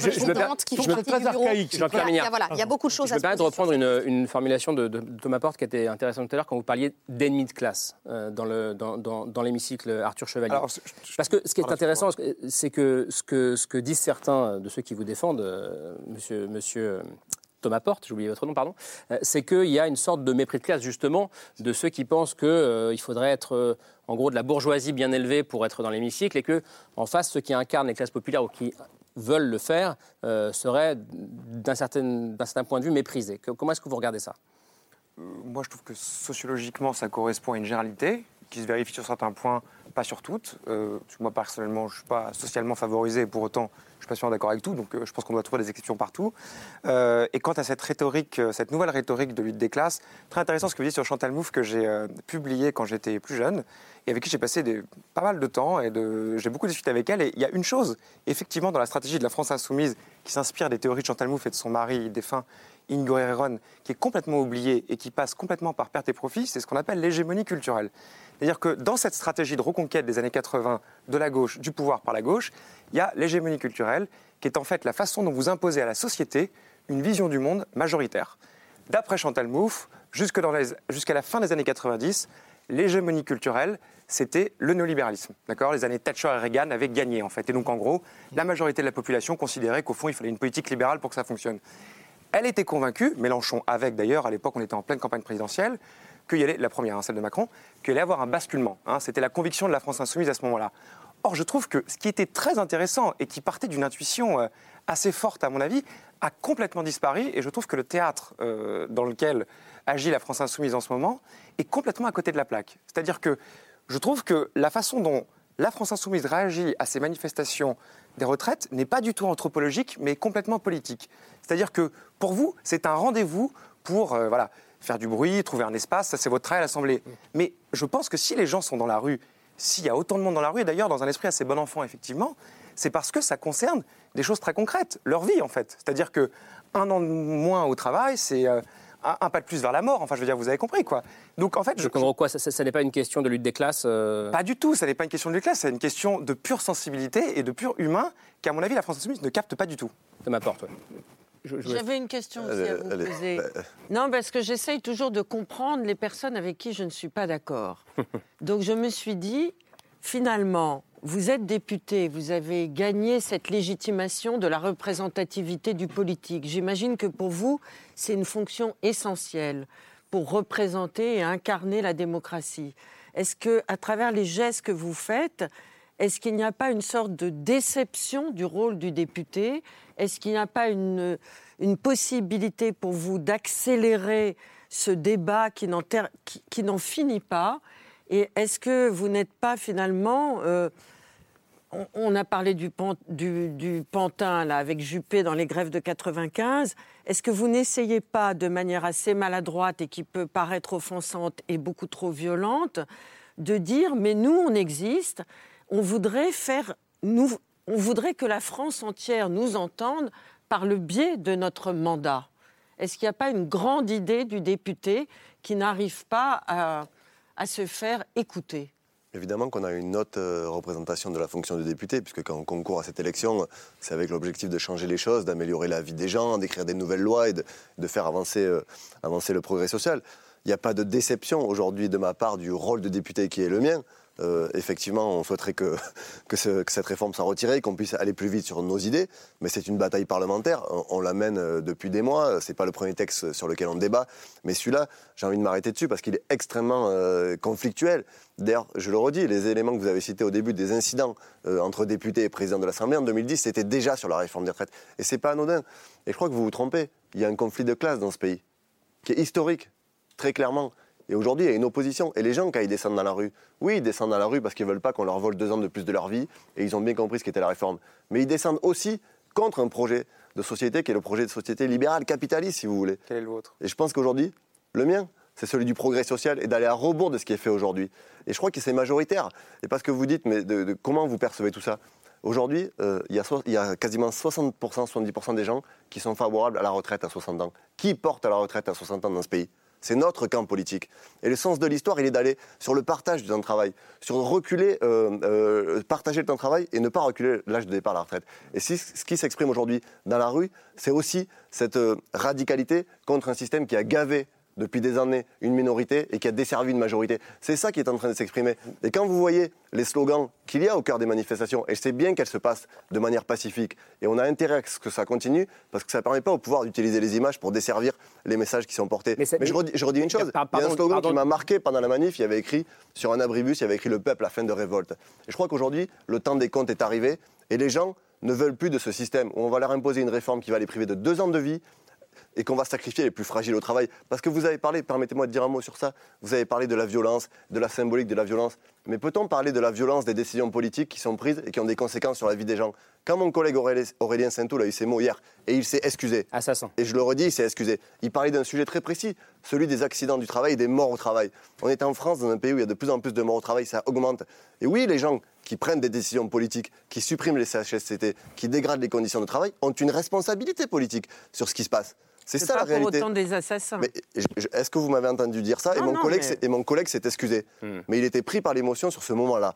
qui fait je partie très du bureau. archaïque. Jean-Pierre Voilà, il y a- Mignard. voilà, il y a beaucoup de choses Je à me se de reprendre une, une formulation de, de Thomas Porte qui était intéressante tout à l'heure quand vous parliez d'ennemis de classe euh, dans, le, dans, dans, dans l'hémicycle Arthur Chevalier. Alors, Parce que ce qui est intéressant, c'est que ce, que ce que disent certains de ceux qui vous défendent, euh, monsieur, monsieur euh, Thomas Porte, j'ai oublié votre nom, pardon, euh, c'est qu'il y a une sorte de mépris de classe justement de ceux qui pensent qu'il faudrait être euh, en gros de la bourgeoisie bien élevée pour être dans l'hémicycle et que en face ceux qui incarnent les classes populaires ou qui veulent le faire euh, seraient d'un certain, certain point de vue méprisés. Que- Comment est-ce que vous regardez ça? Euh, moi, je trouve que sociologiquement, ça correspond à une généralité qui se vérifie sur certains points, pas sur toutes. Euh, moi, personnellement, je ne suis pas socialement favorisé pour autant, je ne suis pas sûr d'accord avec tout. Donc, euh, je pense qu'on doit trouver des exceptions partout. Euh, et quant à cette rhétorique, euh, cette nouvelle rhétorique de lutte des classes, très intéressant ce que vous dites sur Chantal Mouffe que j'ai publié quand j'étais plus jeune et avec qui j'ai passé pas mal de temps et j'ai beaucoup discuté avec elle. Et il y a une chose, effectivement, dans la stratégie de la France insoumise qui s'inspire des théories de Chantal Mouffe et de son mari défunt Ingo Herron, qui est complètement oublié et qui passe complètement par perte et profit, c'est ce qu'on appelle l'hégémonie culturelle. C'est-à-dire que dans cette stratégie de reconquête des années 80 de la gauche, du pouvoir par la gauche, il y a l'hégémonie culturelle, qui est en fait la façon dont vous imposez à la société une vision du monde majoritaire. D'après Chantal Mouffe, jusqu'à la fin des années 90, l'hégémonie culturelle, c'était le néolibéralisme. Les années Thatcher et Reagan avaient gagné, en fait. Et donc, en gros, la majorité de la population considérait qu'au fond, il fallait une politique libérale pour que ça fonctionne. Elle était convaincue, Mélenchon avec d'ailleurs, à l'époque on était en pleine campagne présidentielle, qu'il y allait, la première, hein, celle de Macron, qu'il allait avoir un basculement. hein. C'était la conviction de la France insoumise à ce moment-là. Or, je trouve que ce qui était très intéressant et qui partait d'une intuition euh, assez forte, à mon avis, a complètement disparu. Et je trouve que le théâtre euh, dans lequel agit la France insoumise en ce moment est complètement à côté de la plaque. C'est-à-dire que je trouve que la façon dont la France insoumise réagit à ces manifestations des retraites n'est pas du tout anthropologique, mais complètement politique. C'est-à-dire que pour vous, c'est un rendez-vous pour euh, voilà, faire du bruit, trouver un espace, ça c'est votre travail à l'Assemblée. Mais je pense que si les gens sont dans la rue, s'il y a autant de monde dans la rue, et d'ailleurs dans un esprit assez bon enfant, effectivement, c'est parce que ça concerne des choses très concrètes, leur vie en fait. C'est-à-dire que un an de moins au travail, c'est euh, un, un pas de plus vers la mort. Enfin, je veux dire, vous avez compris quoi. Donc en fait, Je comprends quoi Ça, ça- ça n'est pas une question de lutte des classes euh, pas du tout, ça n'est pas une question de classe, c'est une question de pure sensibilité et de pur humain qu'à mon avis la France insoumise ne capte pas du tout. Ça m'apporte, ouais. J'avais une question aussi Allez, à vous allez. poser. Non, parce que j'essaye toujours de comprendre les personnes avec qui je ne suis pas d'accord. [laughs] Donc je me suis dit, finalement, vous êtes député, vous avez gagné cette légitimation de la représentativité du politique. J'imagine que pour vous, c'est une fonction essentielle pour représenter et incarner la démocratie. Est-ce que, à travers les gestes que vous faites, est-ce qu'il n'y a pas une sorte de déception du rôle du député? Est-ce qu'il n'y a pas une, une possibilité pour vous d'accélérer ce débat qui n'en finit pas? Et est-ce que vous n'êtes pas finalement... euh, on, a parlé du, pan- du- du pantin là, avec Juppé dans les grèves de 95. Est-ce que vous n'essayez pas de manière assez maladroite et qui peut paraître offensante et beaucoup trop violente de dire mais nous on existe, on voudrait faire on voudrait que la France entière nous entende par le biais de notre mandat? Est-ce qu'il n'y a pas une grande idée du député qui n'arrive pas à, à se faire écouter Évidemment qu'on a une haute euh, représentation de la fonction de député, puisque quand on concourt à cette élection, c'est avec l'objectif de changer les choses, d'améliorer la vie des gens, d'écrire des nouvelles lois et de, de faire avancer, euh, avancer le progrès social. Il n'y a pas de déception aujourd'hui de ma part du rôle de député qui est le mien. Euh, effectivement, on souhaiterait que, [laughs] que, ce- que cette réforme soit retirée, qu'on puisse aller plus vite sur nos idées, mais c'est une bataille parlementaire. On, la mène euh, depuis des mois. C'est pas le premier texte sur lequel on débat, mais celui-là, j'ai envie de m'arrêter dessus parce qu'il est extrêmement euh, conflictuel. D'ailleurs, je le redis, les éléments que vous avez cités au début des incidents entre députés et président de l'Assemblée en 2010, c'était déjà sur la réforme des retraites. Et c'est pas anodin. Et je crois que vous vous trompez. Il y a un conflit de classe dans ce pays qui est historique, très clairement. Et aujourd'hui, il y a une opposition. Et les gens, quand ils descendent dans la rue, oui, ils descendent dans la rue parce qu'ils ne veulent pas qu'on leur vole deux ans de plus de leur vie, et ils ont bien compris ce qu'était la réforme. Mais ils descendent aussi contre un projet de société qui est le projet de société libérale, capitaliste, si vous voulez. Quel est le vôtre? Et je pense qu'aujourd'hui, le mien, c'est celui du progrès social et d'aller à rebours de ce qui est fait aujourd'hui. Et je crois que c'est majoritaire. Et parce que vous dites, mais de, de comment vous percevez tout ça? Aujourd'hui, euh, il y, a so- il y a quasiment 60%, 70% des gens qui sont favorables à la retraite à 60 ans. Qui porte à la retraite à 60 ans dans ce pays? C'est notre camp politique. Et le sens de l'histoire, il est d'aller sur le partage du temps de travail, sur reculer, euh, euh, partager le temps de travail et ne pas reculer l'âge de départ à la retraite. Et ce qui s'exprime aujourd'hui dans la rue, c'est aussi cette euh, radicalité contre un système qui a gavé depuis des années une minorité et qui a desservi une majorité. C'est ça qui est en train de s'exprimer. Et quand vous voyez les slogans qu'il y a au cœur des manifestations, et c'est bien qu'elles se passent de manière pacifique, et on a intérêt à ce que ça continue, parce que ça ne permet pas au pouvoir d'utiliser les images pour desservir les messages qui sont portés. Mais, je, redis, je, redis, une chose, il y a un slogan qui m'a marqué pendant la manif, il y avait écrit sur un abribus, il y avait écrit le peuple à fin de révolte. Et je crois qu'aujourd'hui, le temps des comptes est arrivé, et les gens ne veulent plus de ce système où on va leur imposer une réforme qui va les priver de deux ans de vie, et qu'on va sacrifier les plus fragiles au travail. Parce que vous avez parlé, permettez-moi de dire un mot sur ça, vous avez parlé de la violence, de la symbolique de la violence. Mais peut-on parler de la violence des décisions politiques qui sont prises et qui ont des conséquences sur la vie des gens? Quand mon collègue Aurélien Saint-Toul a eu ces mots hier, et il s'est excusé. Assassin. Et je le redis, il s'est excusé. Il parlait d'un sujet très précis, celui des accidents du travail et des morts au travail. On est en France, dans un pays où il y a de plus en plus de morts au travail, ça augmente. Et oui, les gens qui prennent des décisions politiques, qui suppriment les CHSCT, qui dégradent les conditions de travail, ont une responsabilité politique sur ce qui se passe. C'est ça pas la réalité. pour autant des assassins. Est-ce que vous m'avez entendu dire ça? Et, mon collègue, et mon collègue s'est excusé. Hmm. Mais il était pris par l'émotion sur ce moment-là.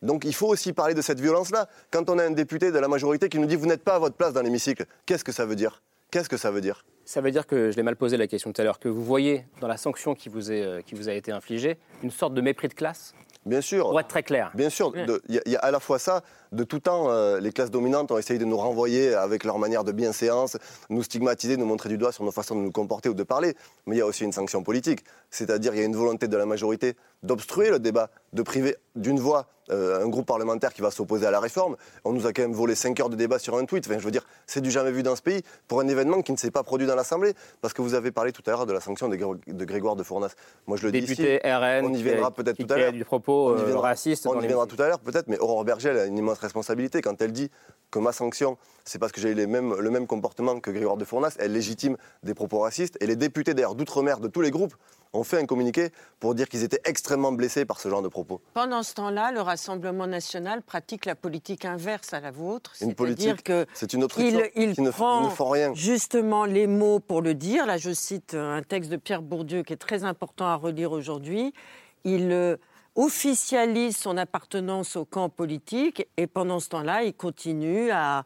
Donc il faut aussi parler de cette violence-là. Quand on a un député de la majorité qui nous dit vous n'êtes pas à votre place dans l'hémicycle, qu'est-ce que ça veut dire? Qu'est-ce que ça veut dire? Ça veut dire que, je l'ai mal posé la question tout à l'heure, que vous voyez dans la sanction qui vous, est, euh, qui vous a été infligée une sorte de mépris de classe? Bien sûr. Pour être très clair. Bien sûr. Il y, a à la fois ça, de tout temps, euh, les classes dominantes ont essayé de nous renvoyer avec leur manière de bienséance, nous stigmatiser, nous montrer du doigt sur nos façons de nous comporter ou de parler. Mais il y a aussi une sanction politique. C'est-à-dire, il y a une volonté de la majorité d'obstruer le débat, de priver d'une voix euh, un groupe parlementaire qui va s'opposer à la réforme. On nous a quand même volé 5 heures de débat sur un tweet. Enfin, je veux dire, c'est du jamais vu dans ce pays pour un événement qui ne s'est pas produit dans l'Assemblée. Parce que vous avez parlé tout à l'heure de la sanction de, de Grégoire de Fournas. Moi, je le Député dis ici, RN, on y viendra peut-être tout à l'heure. du propos On y euh, viendra- raciste. On y viendra tout à l'heure peut-être, mais Aurore Berger elle a une immense responsabilité quand elle dit que ma sanction, c'est parce que j'ai eu les mêmes- le même comportement que Grégoire de Fournas, elle légitime des propos racistes. Et les députés d'ailleurs d'outre-mer de tous les groupes ont fait un communiqué pour dire qu'ils étaient extrêmement blessés par ce genre de propos. Pendant ce temps-là, le Rassemblement national pratique la politique inverse à la vôtre. Une politique, que c'est une autre il, il qui ne, prend ne font rien. justement les mots pour le dire. Là, je cite un texte de Pierre Bourdieu qui est très important à relire aujourd'hui. Il euh, officialise son appartenance au camp politique et pendant ce temps-là, il continue à,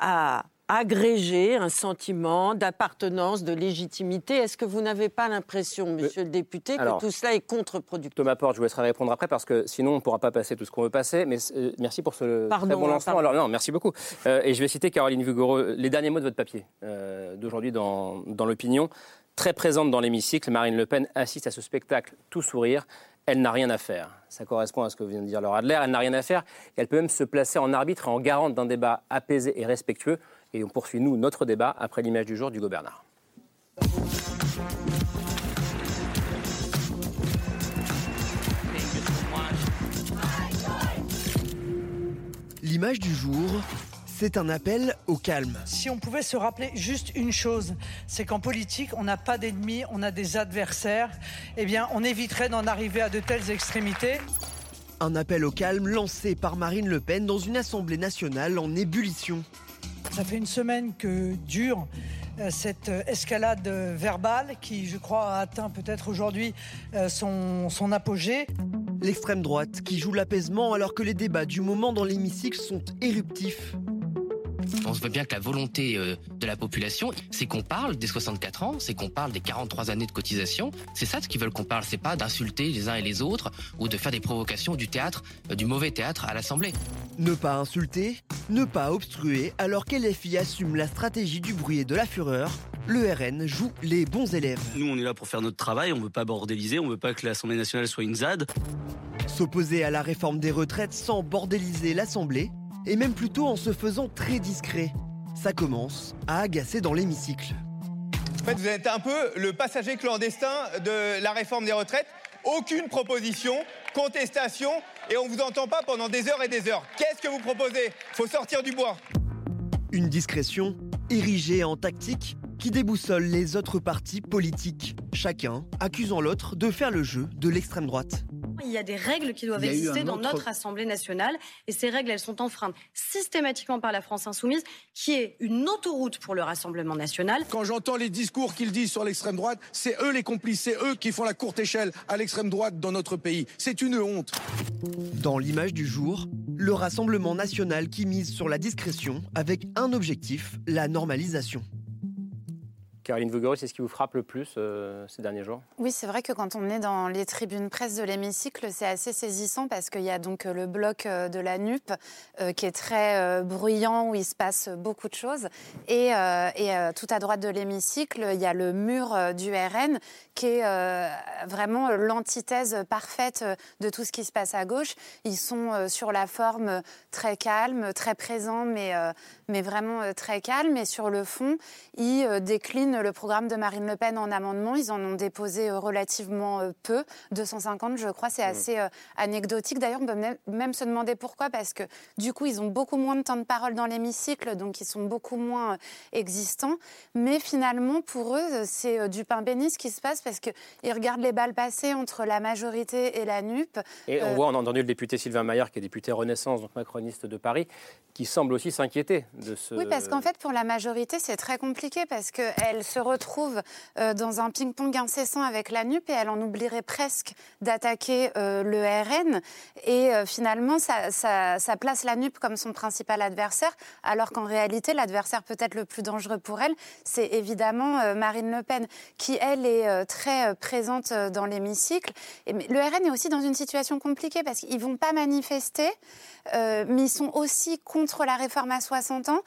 à agréger un sentiment d'appartenance, de légitimité. Est-ce que vous n'avez pas l'impression, monsieur le député, que tout cela est contre-productif? Thomas Porte, je vous laisserai répondre après parce que sinon on ne pourra pas passer tout ce qu'on veut passer. Mais euh, merci pour ce Pardon, très bon hein, lancement. pardon. Alors non, merci beaucoup. Euh, et je vais citer Caroline Vigoureux, les derniers mots de votre papier euh, d'aujourd'hui dans, dans l'opinion. Très présente dans l'hémicycle, Marine Le Pen assiste à ce spectacle tout sourire. Elle n'a rien à faire. Ça correspond à ce que vient de dire Laura Adler. Elle n'a rien à faire elle peut même se placer en arbitre et en garante d'un débat apaisé et respectueux. Et on poursuit, nous, notre débat après l'image du jour d'Hugo Bernard. L'image du jour, c'est un appel au calme. Si on pouvait se rappeler juste une chose, c'est qu'en politique, on n'a pas d'ennemis, on a des adversaires. Eh bien, on éviterait d'en arriver à de telles extrémités. Un appel au calme lancé par Marine Le Pen dans une assemblée nationale en ébullition. Ça fait une semaine que dure euh, cette euh, escalade euh, verbale qui, je crois, a atteint peut-être aujourd'hui son, son apogée. L'extrême droite qui joue l'apaisement alors que les débats du moment dans l'hémicycle sont éruptifs. On se voit bien que la volonté euh, de la population, c'est qu'on parle des 64 ans, c'est qu'on parle des 43 années de cotisation. C'est ça ce qu'ils veulent qu'on parle, c'est pas d'insulter les uns et les autres ou de faire des provocations du théâtre, euh, du mauvais théâtre à l'Assemblée. Ne pas insulter, ne pas obstruer alors qu'LFI assume la stratégie du bruit et de la fureur. Le RN joue les bons élèves. Nous, on est là pour faire notre travail, on ne veut pas bordéliser, on ne veut pas que l'Assemblée nationale soit une ZAD. S'opposer à la réforme des retraites sans bordéliser l'Assemblée, et même plutôt en se faisant très discret. Ça commence à agacer dans l'hémicycle. En fait, vous êtes un peu le passager clandestin de la réforme des retraites. Aucune proposition, contestation, et on vous entend pas pendant des heures et des heures. Qu'est-ce que vous proposez? Faut sortir du bois. Une discrétion érigée en tactique qui déboussole les autres partis politiques, chacun accusant l'autre de faire le jeu de l'extrême droite. Il y a des règles qui doivent exister dans autre- notre Assemblée nationale et ces règles, elles sont enfreintes systématiquement par la France insoumise, qui est une autoroute pour le Rassemblement national. Quand j'entends les discours qu'ils disent sur l'extrême droite, c'est eux les complices, c'est eux qui font la courte échelle à l'extrême droite dans notre pays. C'est une honte. Dans l'image du jour, le Rassemblement national qui mise sur la discrétion avec un objectif, la normalisation. Caroline Vogori, c'est ce qui vous frappe le plus euh, ces derniers jours? Oui, c'est vrai que quand on est dans les tribunes presse de l'hémicycle, c'est assez saisissant parce qu'il y a donc euh, le bloc euh, de la NUP qui est très bruyant, où il se passe beaucoup de choses. Et, tout à droite de l'hémicycle, il y a le mur du RN qui est vraiment l'antithèse parfaite de tout ce qui se passe à gauche. Ils sont sur la forme très calme, très présents, mais, mais vraiment très calme. Et sur le fond, ils euh, déclinent le programme de Marine Le Pen en amendement. Ils en ont déposé euh, relativement euh, peu, 250 je crois, c'est assez euh, anecdotique. D'ailleurs, on peut même- se demander pourquoi, parce que du coup, ils ont beaucoup moins de temps de parole dans l'hémicycle, donc ils sont beaucoup moins euh, existants. Mais finalement, pour eux, euh, c'est euh, du pain béni ce qui se passe, parce qu'ils regardent les balles passer entre la majorité et la NUP. Et on Euh, voit, on a entendu le député Sylvain Maillard, qui est député Renaissance, donc macroniste de Paris, qui semble aussi s'inquiéter de ce. Oui, parce qu'en fait, pour la majorité, c'est très compliqué parce qu'elle se retrouve euh, dans un ping-pong incessant avec la NUP et elle en oublierait presque d'attaquer euh, le RN. Et euh, finalement, ça, place la NUP comme son principal adversaire, alors qu'en réalité, l'adversaire peut-être le plus dangereux pour elle, c'est évidemment Marine Le Pen, qui, elle, est très présente dans l'hémicycle. Mais le RN est aussi dans une situation compliquée parce qu'ils ne vont pas manifester, mais ils sont aussi contre la réforme à 60 ans.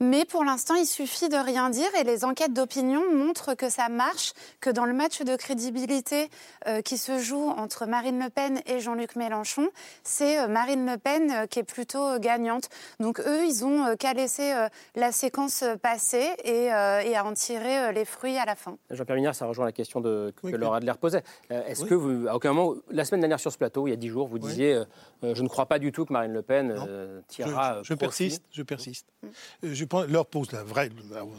Mais pour l'instant, il suffit de rien dire et les enquêtes d'opinion montrent que ça marche, que dans le match de crédibilité euh, qui se joue entre Marine Le Pen et Jean-Luc Mélenchon, c'est euh, Marine Le Pen euh, qui est plutôt euh, gagnante. Donc eux, ils ont euh, qu'à laisser euh, la séquence passer et, euh, et à en tirer euh, les fruits à la fin. Jean-Pierre Mignard, ça rejoint la question de, que Oui, Laura Adler posait. Euh, Est-ce Oui. que vous, à aucun moment, la semaine dernière sur ce plateau, il y a dix jours, vous disiez Je ne crois pas du tout que Marine Le Pen euh, Je, tirera. je persiste, je persiste. Euh, Je leur pose la vraie,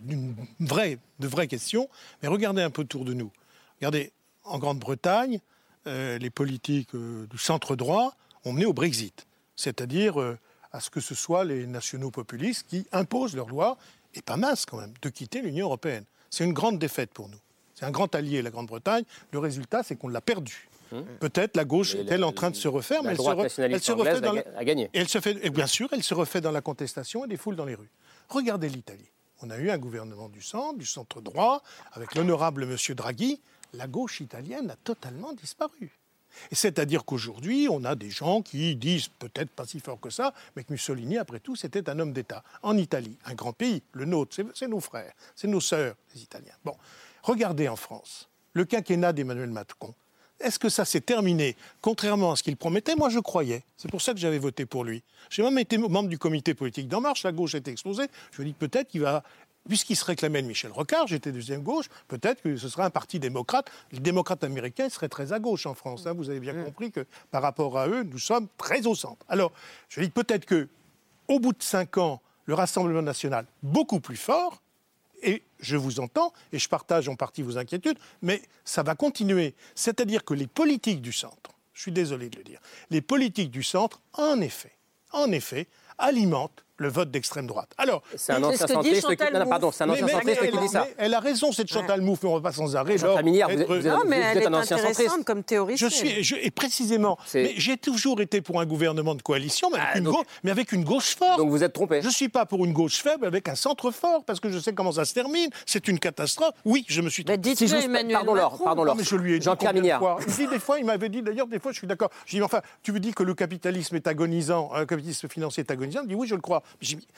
une vraie, de vraies questions, mais regardez un peu autour de nous. Regardez, en Grande-Bretagne, euh, les politiques euh, du centre droit ont mené au Brexit, c'est-à-dire euh, à ce que ce soit les nationaux populistes qui imposent leur loi, et pas mince quand même, de quitter l'Union européenne. C'est une grande défaite pour nous. C'est un grand allié, la Grande-Bretagne. Le résultat, c'est qu'on l'a perdu. Peut-être la gauche est-elle en train de se refaire, mais elle se, re- elle se refait dans la- ga- a gagné. Et elle se fait, et bien sûr, elle se refait dans la contestation et des foules dans les rues. Regardez l'Italie. On a eu un gouvernement du centre, du centre droit, avec l'honorable monsieur Draghi. La gauche italienne a totalement disparu. C'est-à-dire qu'aujourd'hui, on a des gens qui disent, peut-être pas si fort que ça, mais que Mussolini, après tout, c'était un homme d'État. En Italie, un grand pays, le nôtre, c'est nos frères, c'est nos sœurs, les Italiens. Bon, regardez en France, le quinquennat d'Emmanuel Macron. Est-ce que ça s'est terminé Contrairement à ce qu'il promettait, moi je croyais. C'est pour ça que j'avais voté pour lui. J'ai même été membre du comité politique d'En Marche, la gauche était explosée. Je me dis peut-être qu'il va. Puisqu'il se réclamait de Michel Rocard, j'étais deuxième gauche, peut-être que ce sera un parti démocrate. Les démocrates américains seraient très à gauche en France. hein. Vous avez bien compris que par rapport à eux, nous sommes très au centre. Alors, je dis peut-être que, au bout de cinq ans, le Rassemblement national, beaucoup plus fort, et je vous entends, et je partage en partie vos inquiétudes, mais ça va continuer. C'est-à-dire que les politiques du centre, je suis désolé de le dire, les politiques du centre, en effet, en effet, alimentent le vote d'extrême droite. Alors, C'est un ancien centriste qui... Non, non, pardon, c'est un ancien centriste qui dit ça. mais Elle a raison, cette Chantal Mouffe, mais on ne va pas sans arrêt. Minière, être- vous êtes- Non, mais vous elle êtes un est ancien centriste. intéressante comme théoricienne. Je suis, je- et précisément, j'ai toujours été pour un gouvernement de coalition, mais avec, une, gauche, mais avec une gauche forte. Ah, Donc vous êtes trompé. Je ne suis pas pour une gauche faible avec un centre fort, parce que je sais comment ça se termine. C'est une catastrophe. Oui, je me suis trompé. dites-le Si je- Emmanuel pardon, Laure, Macron. pardon, Laure. Non, mais je lui ai dit fois Il dit des fois, il m'avait dit, d'ailleurs, des fois, je suis d'accord. Je dis, mais enfin, tu veux dire que le capitalisme est agonisant, un capitalisme financier est agonisant Il dit, oui, je le crois.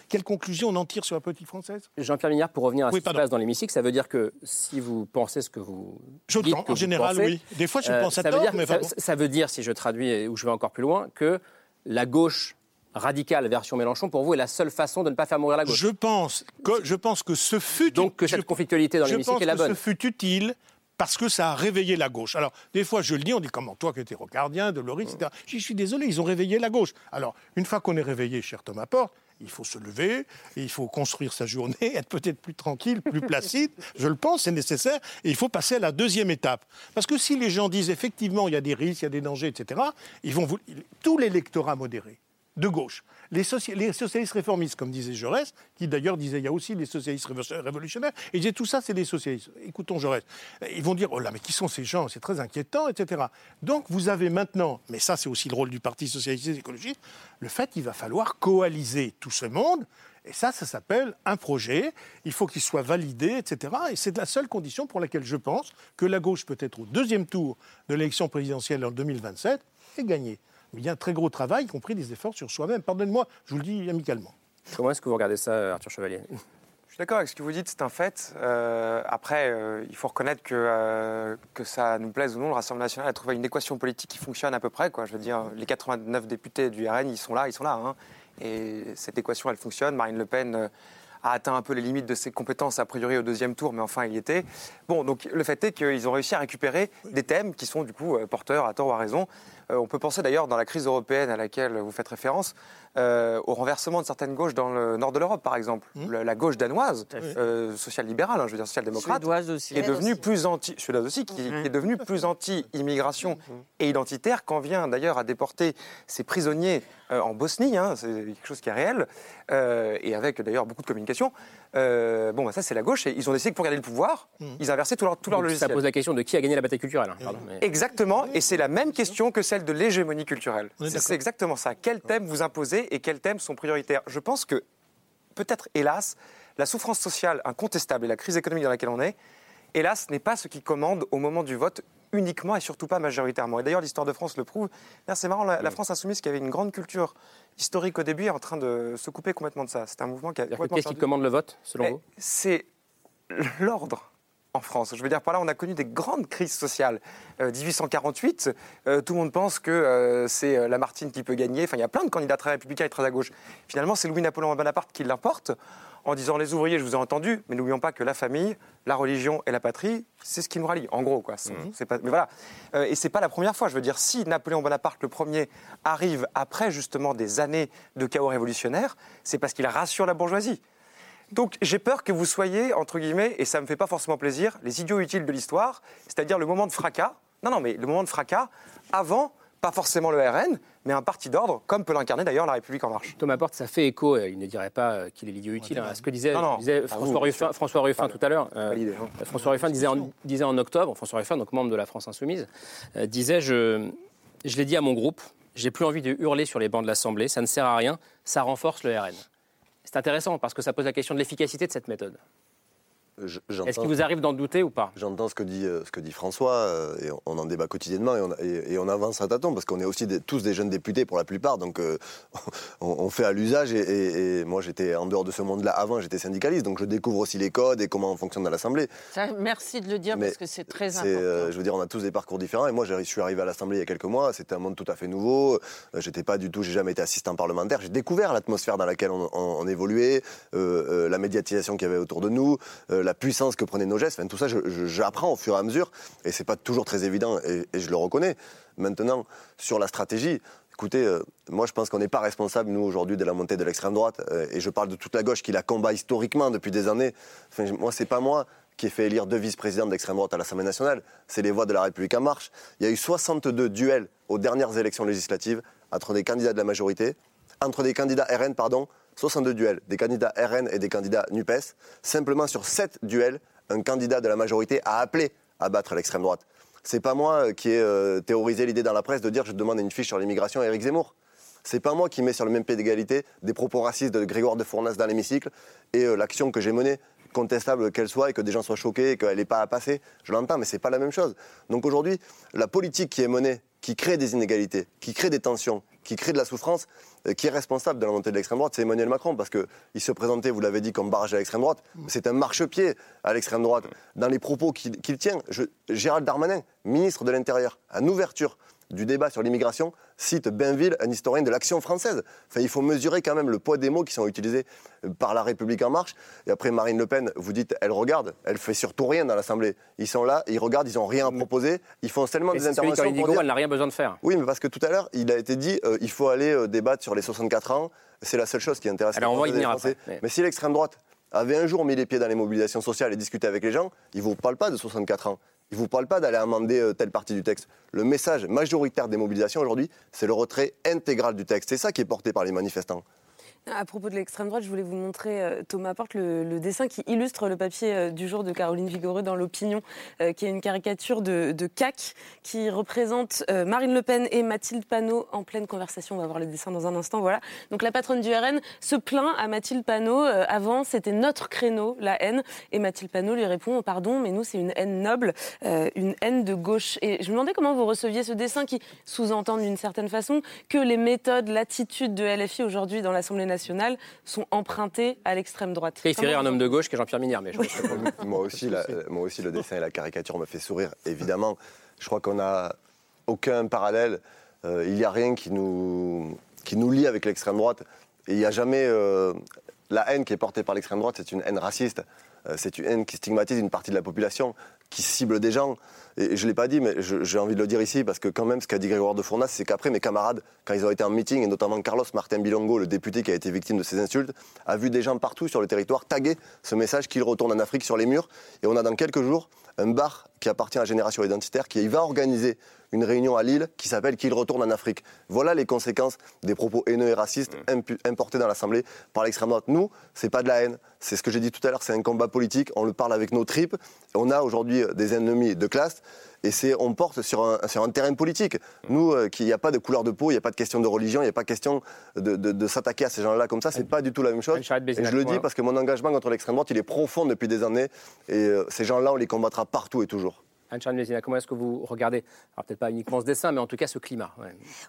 Quelle conclusion on en tire sur la politique française? Jean-Pierre Mignard, pour revenir à ce Oui, qui se passe dans l'hémicycle, ça veut dire que si vous pensez ce que vous Je dites, pense, que en vous général, pensez, euh, oui. Des fois, je pense à ça veut tort, dire, mais ça, ça veut dire, si je traduis où je vais encore plus loin, que la gauche radicale version Mélenchon, pour vous, est la seule façon de ne pas faire mourir la gauche. Je pense que, je pense que ce fut. Donc que cette conflictualité dans je l'hémicycle pense est la que bonne. ce fut utile parce que ça a réveillé la gauche. Alors, des fois, je le dis, on dit comment toi qui étais rocardien, de Loris, etc. Je Je suis désolé, ils ont réveillé la gauche. Alors, une fois qu'on est réveillé, cher Thomas Porte, il faut se lever, il faut construire sa journée, [laughs] être peut-être plus tranquille, plus placide. Je le pense, c'est nécessaire. Et il faut passer à la deuxième étape. Parce que si les gens disent effectivement il y a des risques, il y a des dangers, etc., ils vont tout l'électorat modéré de gauche. Les, soci- les socialistes réformistes, comme disait Jaurès, qui d'ailleurs disait il y a aussi les socialistes révo- révolutionnaires, et disait tout ça, c'est des socialistes. Écoutons Jaurès. Ils vont dire oh là, mais qui sont ces gens? C'est très inquiétant, etc. Donc vous avez maintenant, mais ça c'est aussi le rôle du Parti socialiste et écologiste, le fait qu'il va falloir coaliser tout ce monde. Et ça, ça s'appelle un projet. Il faut qu'il soit validé, etc. Et c'est la seule condition pour laquelle je pense que la gauche peut être au deuxième tour de l'élection présidentielle en 2027 et gagner. Mais il y a un très gros travail, y compris des efforts sur soi-même. Pardonnez-moi, je vous le dis amicalement. Comment est-ce que vous regardez ça, Arthur Chevalier? Je suis d'accord avec ce que vous dites, c'est un fait. Euh, après, euh, il faut reconnaître que, euh, que ça nous plaise ou non, le Rassemblement national a trouvé une équation politique qui fonctionne à peu près. Quoi. Je veux dire, les 89 députés du RN, ils sont là, ils sont là. hein. Et cette équation, elle fonctionne. Marine Le Pen a atteint un peu les limites de ses compétences, a priori, au deuxième tour, mais enfin, il y était. Bon, donc le fait est qu'ils ont réussi à récupérer des thèmes qui sont, du coup, porteurs, à tort ou à raison. Euh, on peut penser d'ailleurs, dans la crise européenne à laquelle vous faites référence, euh, au renversement de certaines gauches dans le nord de l'Europe, par exemple. Le- la gauche danoise, euh, social-libérale, hein, je veux dire social-démocrate, qui est devenue plus anti, suédoise aussi, qui, qui est devenue plus anti-immigration et identitaire, quand vient d'ailleurs à déporter ses prisonniers euh, en Bosnie, hein, c'est quelque chose qui est réel, euh, et avec d'ailleurs beaucoup de communication. Euh, bon, bah, ça c'est la gauche, et ils ont décidé que pour garder le pouvoir, ils inversaient tout leur, tout leur logiciel. Ça pose la question de qui a gagné la bataille culturelle. hein, pardon, mais- Exactement, et c'est la même question que celle de l'hégémonie culturelle. C'est exactement ça. Quels thèmes vous imposez et quels thèmes sont prioritaires? Je pense que, peut-être hélas, la souffrance sociale incontestable et la crise économique dans laquelle on est, hélas, n'est pas ce qui commande au moment du vote uniquement et surtout pas majoritairement. Et d'ailleurs, l'histoire de France le prouve. C'est marrant, la, la France insoumise qui avait une grande culture historique au début est en train de se couper complètement de ça. C'est un mouvement qui a Qu'est-ce qui commande le vote, selon mais vous? C'est l'ordre en France. Je veux dire, par là, on a connu des grandes crises sociales. Euh, 1848, euh, tout le monde pense que euh, c'est euh, Lamartine qui peut gagner. Enfin, il y a plein de candidats très républicains et très à gauche. Finalement, c'est Louis-Napoléon Bonaparte qui l'importe en disant les ouvriers, je vous ai entendu, mais n'oublions pas que la famille, la religion et la patrie, c'est ce qui nous rallie. En gros, quoi. C'est pas, mais voilà. Euh, et c'est pas la première fois. Je veux dire, si Napoléon Bonaparte le premier arrive après justement des années de chaos révolutionnaire, c'est parce qu'il rassure la bourgeoisie. Donc j'ai peur que vous soyez, entre guillemets, et ça me fait pas forcément plaisir, les idiots utiles de l'histoire, c'est-à-dire le moment de fracas, non, non, mais le moment de fracas avant, pas forcément le RN, mais un parti d'ordre, comme peut l'incarner d'ailleurs la République En Marche. Thomas Porte, ça fait écho, euh, il ne dirait pas euh, qu'il est l'idiot utile, hein, à ce que disait, Non, non. disait Ah, François, vous, Ruffin, bien sûr. François Ruffin Pardon. tout à l'heure. euh, hein. euh, François Ruffin disait en, disait en octobre, François Ruffin, donc membre de la France Insoumise, euh, disait je, je l'ai dit à mon groupe, j'ai plus envie de hurler sur les bancs de l'Assemblée, ça ne sert à rien, ça renforce le RN. C'est intéressant parce que ça pose la question de l'efficacité de cette méthode. Est-ce qu'il vous arrive d'en douter ou pas? J'entends ce que dit euh, ce que dit François euh, et on en débat quotidiennement et on, et- et on avance à tâtons parce qu'on est aussi des- tous des jeunes députés pour la plupart donc euh, [laughs] on, on fait à l'usage et, et- et moi j'étais en dehors de ce monde-là avant j'étais syndicaliste donc je découvre aussi les codes et comment on fonctionne dans l'Assemblée. Merci de le dire Mais parce que c'est très important. euh, je veux dire, on a tous des parcours différents. Et moi, je suis arrivé à l'Assemblée il y a quelques mois. C'était un monde tout à fait nouveau. J'étais pas du tout, j'ai jamais été assistant parlementaire. J'ai découvert l'atmosphère dans laquelle on, on- on évoluait, euh, euh, la médiatisation qu'il y avait autour de nous, euh, la puissance que prenaient nos gestes. Tout ça, j'apprends au fur et à mesure. Et c'est pas toujours très évident. Et, je le reconnais. Maintenant, sur la stratégie. Écoutez, euh, moi je pense qu'on n'est pas responsable, nous, aujourd'hui, de la montée de l'extrême droite. Euh, et je parle de toute la gauche qui la combat historiquement depuis des années. Enfin, moi, c'est pas moi qui ai fait élire deux vice-présidents d'extrême droite à l'Assemblée nationale. C'est les voix de la République en marche. Il y a eu 62 duels aux dernières élections législatives entre des candidats de la majorité, entre des candidats RN, pardon, 62 duels, des candidats RN et des candidats NUPES. Simplement sur 7 duels, un candidat de la majorité a appelé à battre l'extrême droite. C'est pas moi euh, qui ai euh, théorisé l'idée dans la presse de dire je demande une fiche sur l'immigration à Éric Zemmour. C'est pas moi qui mets sur le même pied d'égalité des propos racistes de Grégoire de Fournas dans l'hémicycle et euh, l'action que j'ai menée, contestable qu'elle soit, et que des gens soient choqués, et qu'elle n'ait pas à passer. Je l'entends, mais c'est pas la même chose. Donc aujourd'hui, la politique qui est menée, qui crée des inégalités, qui crée des tensions, qui crée de la souffrance, euh, qui est responsable de la montée de l'extrême droite, c'est Emmanuel Macron, parce qu'il se présentait, vous l'avez dit, comme barrage à l'extrême droite. C'est un marchepied à l'extrême droite. Dans les propos qu'il tient, je- Gérald Darmanin, ministre de l'Intérieur, en ouverture, du débat sur l'immigration cite Bainville, un historien de l'action française. Enfin, il faut mesurer quand même le poids des mots qui sont utilisés euh, par La République En Marche. Et après, Marine Le Pen, vous dites, elle regarde, elle fait surtout rien dans l'Assemblée. Ils sont là, ils regardent, ils n'ont rien à proposer, ils font seulement Mais des c'est ce que dit interventions. Pour dire- elle n'a rien besoin de faire. Oui, mais parce que tout à l'heure, il a été dit, euh, il faut aller euh, débattre sur les 64 ans. C'est la seule chose qui intéresse Alors, les on va y venir Français. après, mais- Mais si l'extrême droite avait un jour mis les pieds dans les mobilisations sociales et discuté avec les gens, il ne vous parle pas de 64 ans. Il ne vous parle pas d'aller amender euh, telle partie du texte. Le message majoritaire des mobilisations aujourd'hui, c'est le retrait intégral du texte. C'est ça qui est porté par les manifestants. À propos de l'extrême droite, je voulais vous montrer, euh, Thomas Porte, le, dessin qui illustre le papier euh, du jour de Caroline Vigoreux dans l'Opinion, euh, qui est une caricature de, CAC qui représente Marine Le Pen et Mathilde Panot en pleine conversation. On va voir le dessin dans un instant. Voilà. Donc la patronne du RN se plaint à Mathilde Panot. avant, c'était notre créneau, la haine. Et Mathilde Panot lui répond oh, Pardon, mais nous, c'est une haine noble, une haine de gauche. Et je me demandais comment vous receviez ce dessin qui sous-entend d'une certaine façon que les méthodes, l'attitude de LFI aujourd'hui dans l'Assemblée nationale sont empruntées à l'extrême droite. Il fait rire un homme de gauche qui est Jean-Pierre Mignard. Mais je [laughs] moi, aussi, la- moi aussi, le dessin et la caricature me fait sourire, évidemment. Je crois qu'on n'a aucun parallèle. Euh, il n'y a rien qui nous, qui nous lie avec l'extrême droite. Et il n'y a jamais. euh, la haine qui est portée par l'extrême droite, c'est une haine raciste. Euh, c'est une haine qui stigmatise une partie de la population, qui cible des gens. Et je ne l'ai pas dit, mais j'ai envie de le dire ici, parce que quand même, ce qu'a dit Grégoire de Fournas, c'est qu'après, mes camarades, quand ils ont été en meeting, et notamment Carlos Martin Bilongo, le député qui a été victime de ces insultes, a vu des gens partout sur le territoire taguer ce message qu'il retourne en Afrique sur les murs. Et on a dans quelques jours un bar qui appartient à Génération Identitaire qui va organiser une réunion à Lille qui s'appelle Qu'il retourne en Afrique. Voilà les conséquences des propos haineux et racistes impu- importés dans l'Assemblée par l'extrême droite. Nous, c'est pas de la haine. C'est ce que j'ai dit tout à l'heure, c'est un combat politique. On le parle avec nos tripes. On a aujourd'hui des ennemis de classe. Et c'est, on porte sur un, sur un terrain politique. Nous, euh, qu'il n'y a pas de couleur de peau, il n'y a pas de question de religion, il n'y a pas question de, de- de s'attaquer à ces gens-là comme ça. C'est pas du tout la même chose. Et je le dis parce que mon engagement contre l'extrême droite, il est profond depuis des années. Et euh, ces gens-là, on les combattra partout et toujours. Anne-Charles comment est-ce que vous regardez, peut-être pas uniquement ce dessin, mais en tout cas ce climat.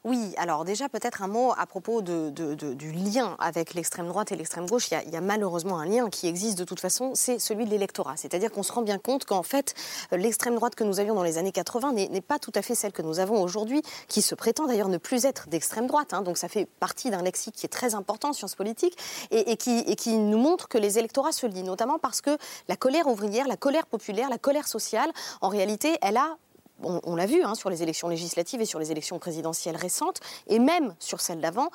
Oui, alors déjà peut-être un mot à propos du lien avec l'extrême droite et l'extrême gauche. Il y, a, malheureusement un lien qui existe de toute façon, c'est celui de l'électorat. C'est-à-dire qu'on se rend bien compte qu'en fait, l'extrême droite que nous avions dans les années 80 n'est pas tout à fait celle que nous avons aujourd'hui, qui se prétend d'ailleurs ne plus être d'extrême droite. hein. donc ça fait partie d'un lexique qui est très important en sciences politiques et qui nous montre que les électorats se lient, notamment parce que la colère ouvrière, la colère populaire, la colère sociale, en réalité, elle a on, l'a vu hein, sur les élections législatives et sur les élections présidentielles récentes, et même sur celles d'avant,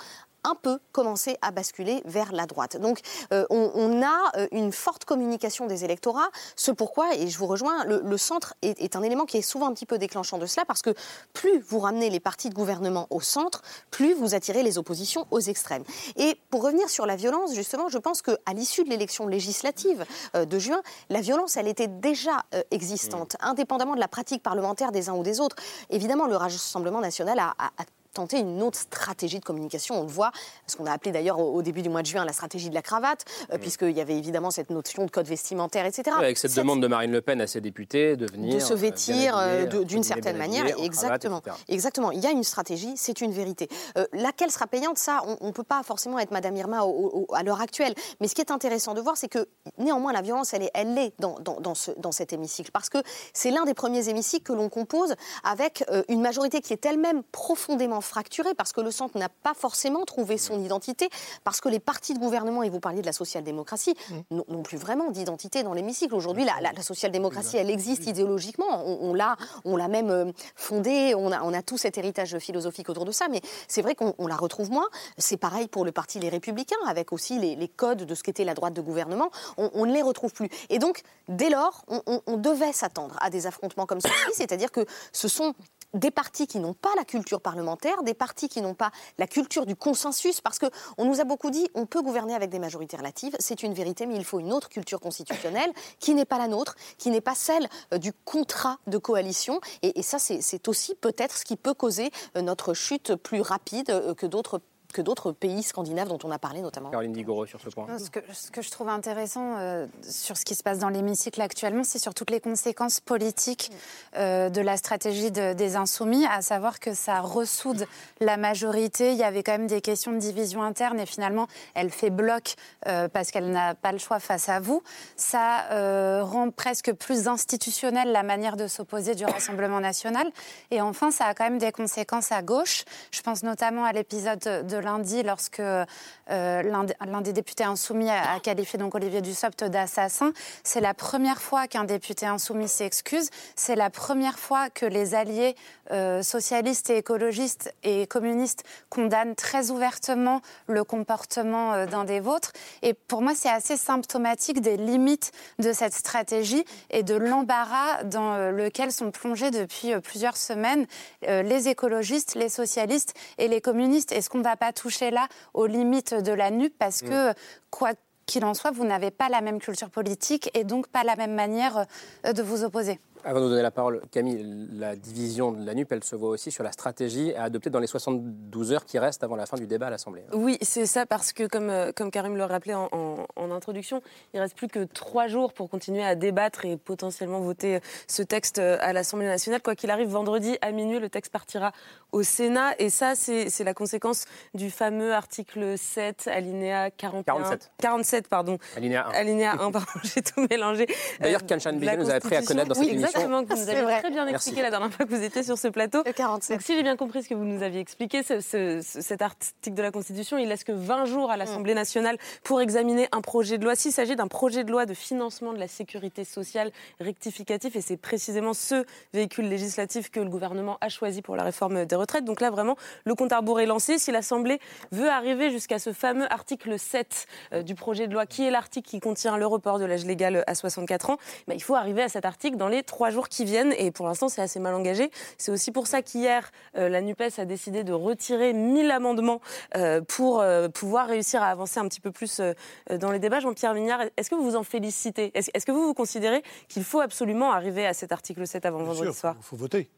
un peu commencé à basculer vers la droite. Donc euh, on, on a euh, une forte communication des électorats, ce pourquoi, et je vous rejoins, le, le centre est, est un élément qui est souvent un petit peu déclenchant de cela, parce que plus vous ramenez les partis de gouvernement au centre, plus vous attirez les oppositions aux extrêmes. Et pour revenir sur la violence, justement, je pense qu'à l'issue de l'élection législative euh, de juin, la violence, elle était déjà euh, existante, indépendamment de la pratique parlementaire des uns ou des autres. Évidemment, le Rassemblement national a, a- a tenté une autre stratégie de communication. On le voit, ce qu'on a appelé d'ailleurs au, début du mois de juin la stratégie de la cravate, euh, puisqu'il y avait évidemment cette notion de code vestimentaire, etc. Avec cette, demande de Marine Le Pen à ses députés de venir. de se euh, vêtir euh, d'une certaine manière. Exactement. cravate. Exactement. Il y a une stratégie, c'est une vérité. Euh, laquelle sera payante, ça, on ne peut pas forcément être Madame Irma au- au- à l'heure actuelle. Mais ce qui est intéressant de voir, c'est que néanmoins la violence, elle est, elle est dans, dans- dans ce- dans cet hémicycle, parce que c'est l'un des premiers hémicycles que l'on compose avec euh, une majorité qui est elle-même profondément fracturée, parce que le centre n'a pas forcément trouvé son identité, parce que les partis de gouvernement, et vous parliez de la social-démocratie, n'ont n'ont plus vraiment d'identité dans l'hémicycle. Aujourd'hui, la, la- la social-démocratie, elle existe idéologiquement. On, l'a, on l'a même euh, fondée. On a, on a tout cet héritage philosophique autour de ça. Mais c'est vrai qu'on on la retrouve moins. C'est pareil pour le parti Les Républicains, avec aussi les, les codes de ce qu'était la droite de gouvernement. On, on ne les retrouve plus. Et donc, dès lors, on, on- on devait s'attendre à des affrontements comme celui-ci. C'est-à-dire que ce sont des partis qui n'ont pas la culture parlementaire, des partis qui n'ont pas la culture du consensus, parce que on nous a beaucoup dit on peut gouverner avec des majorités relatives, c'est une vérité, mais il faut une autre culture constitutionnelle [laughs] qui n'est pas la nôtre, qui n'est pas celle euh, du contrat de coalition, et, et ça c'est aussi peut-être ce qui peut causer euh, notre chute plus rapide euh, que d'autres que d'autres pays scandinaves dont on a parlé notamment. Caroline Digoro sur ce point. Ce que, ce que je trouve intéressant euh, sur ce qui se passe dans l'hémicycle actuellement, c'est sur toutes les conséquences politiques euh, de la stratégie de- des insoumis, à savoir que ça ressoude la majorité. Il y avait quand même des questions de division interne et finalement, elle fait bloc euh, parce qu'elle n'a pas le choix face à vous. Ça euh, rend presque plus institutionnelle la manière de s'opposer du Rassemblement national. Et enfin, ça a quand même des conséquences à gauche. Je pense notamment à l'épisode de lundi lorsque euh, l'un des députés insoumis a, qualifié donc Olivier Dussopt d'assassin. C'est la première fois qu'un député insoumis s'excuse. C'est la première fois que les alliés euh, socialistes et écologistes et communistes condamnent très ouvertement le comportement euh, d'un des vôtres. Et pour moi, c'est assez symptomatique des limites de cette stratégie et de l'embarras dans lequel sont plongés depuis plusieurs semaines les écologistes, les socialistes et les communistes. Est-ce qu'on va pas toucher là aux limites de la NUP parce que, quoi qu'il en soit, vous n'avez pas la même culture politique et donc pas la même manière euh, de vous opposer Avant de vous donner la parole, Camille, la division de la NUP, elle se voit aussi sur la stratégie à adopter dans les 72 heures qui restent avant la fin du débat à l'Assemblée. Oui, c'est ça, parce que comme, euh, comme Karim le rappelait en, en- en introduction, il reste plus que trois jours pour continuer à débattre et potentiellement voter ce texte euh, à l'Assemblée nationale. Quoi qu'il arrive, vendredi à minuit, le texte partira au Sénat. Et ça, c'est la conséquence du fameux article 7, alinéa 41. 47. 47, pardon. Alinéa 1. Alinéa 1, pardon, [laughs] j'ai tout mélangé. D'ailleurs, Euh, Kanchan la nous avait appris à connaître dans oui, cette émission. Exactement, que vous nous C'est avez vrai. très bien Merci. expliqué la dernière fois que vous étiez sur ce plateau. Donc, si j'ai bien compris ce que vous nous aviez expliqué, ce- ce- ce- cet article de la Constitution, il laisse que 20 jours à l'Assemblée Mm. nationale pour examiner un projet de loi. S'il s'agit d'un projet de loi de financement de la sécurité sociale rectificatif, et c'est précisément ce véhicule législatif que le gouvernement a choisi pour la réforme des retraites. Donc là, vraiment, le compte à rebours est lancé. Si l'Assemblée veut arriver jusqu'à ce fameux article 7 euh, du projet de loi, qui est l'article qui contient le report de l'âge légal à 64 ans, bah, il faut arriver à cet article dans les trois jours qui viennent. Et pour l'instant, c'est assez mal engagé. C'est aussi pour ça qu'hier, euh, la NUPES a décidé de retirer 1000 amendements euh, pour euh, pouvoir réussir à avancer un petit peu plus dans les débats. Jean-Pierre Vignard, est-ce que vous vous en félicitez? Est-ce que vous vous considérez qu'il faut absolument arriver à cet article 7 avant Bien vendredi sûr, soir? Il faut voter.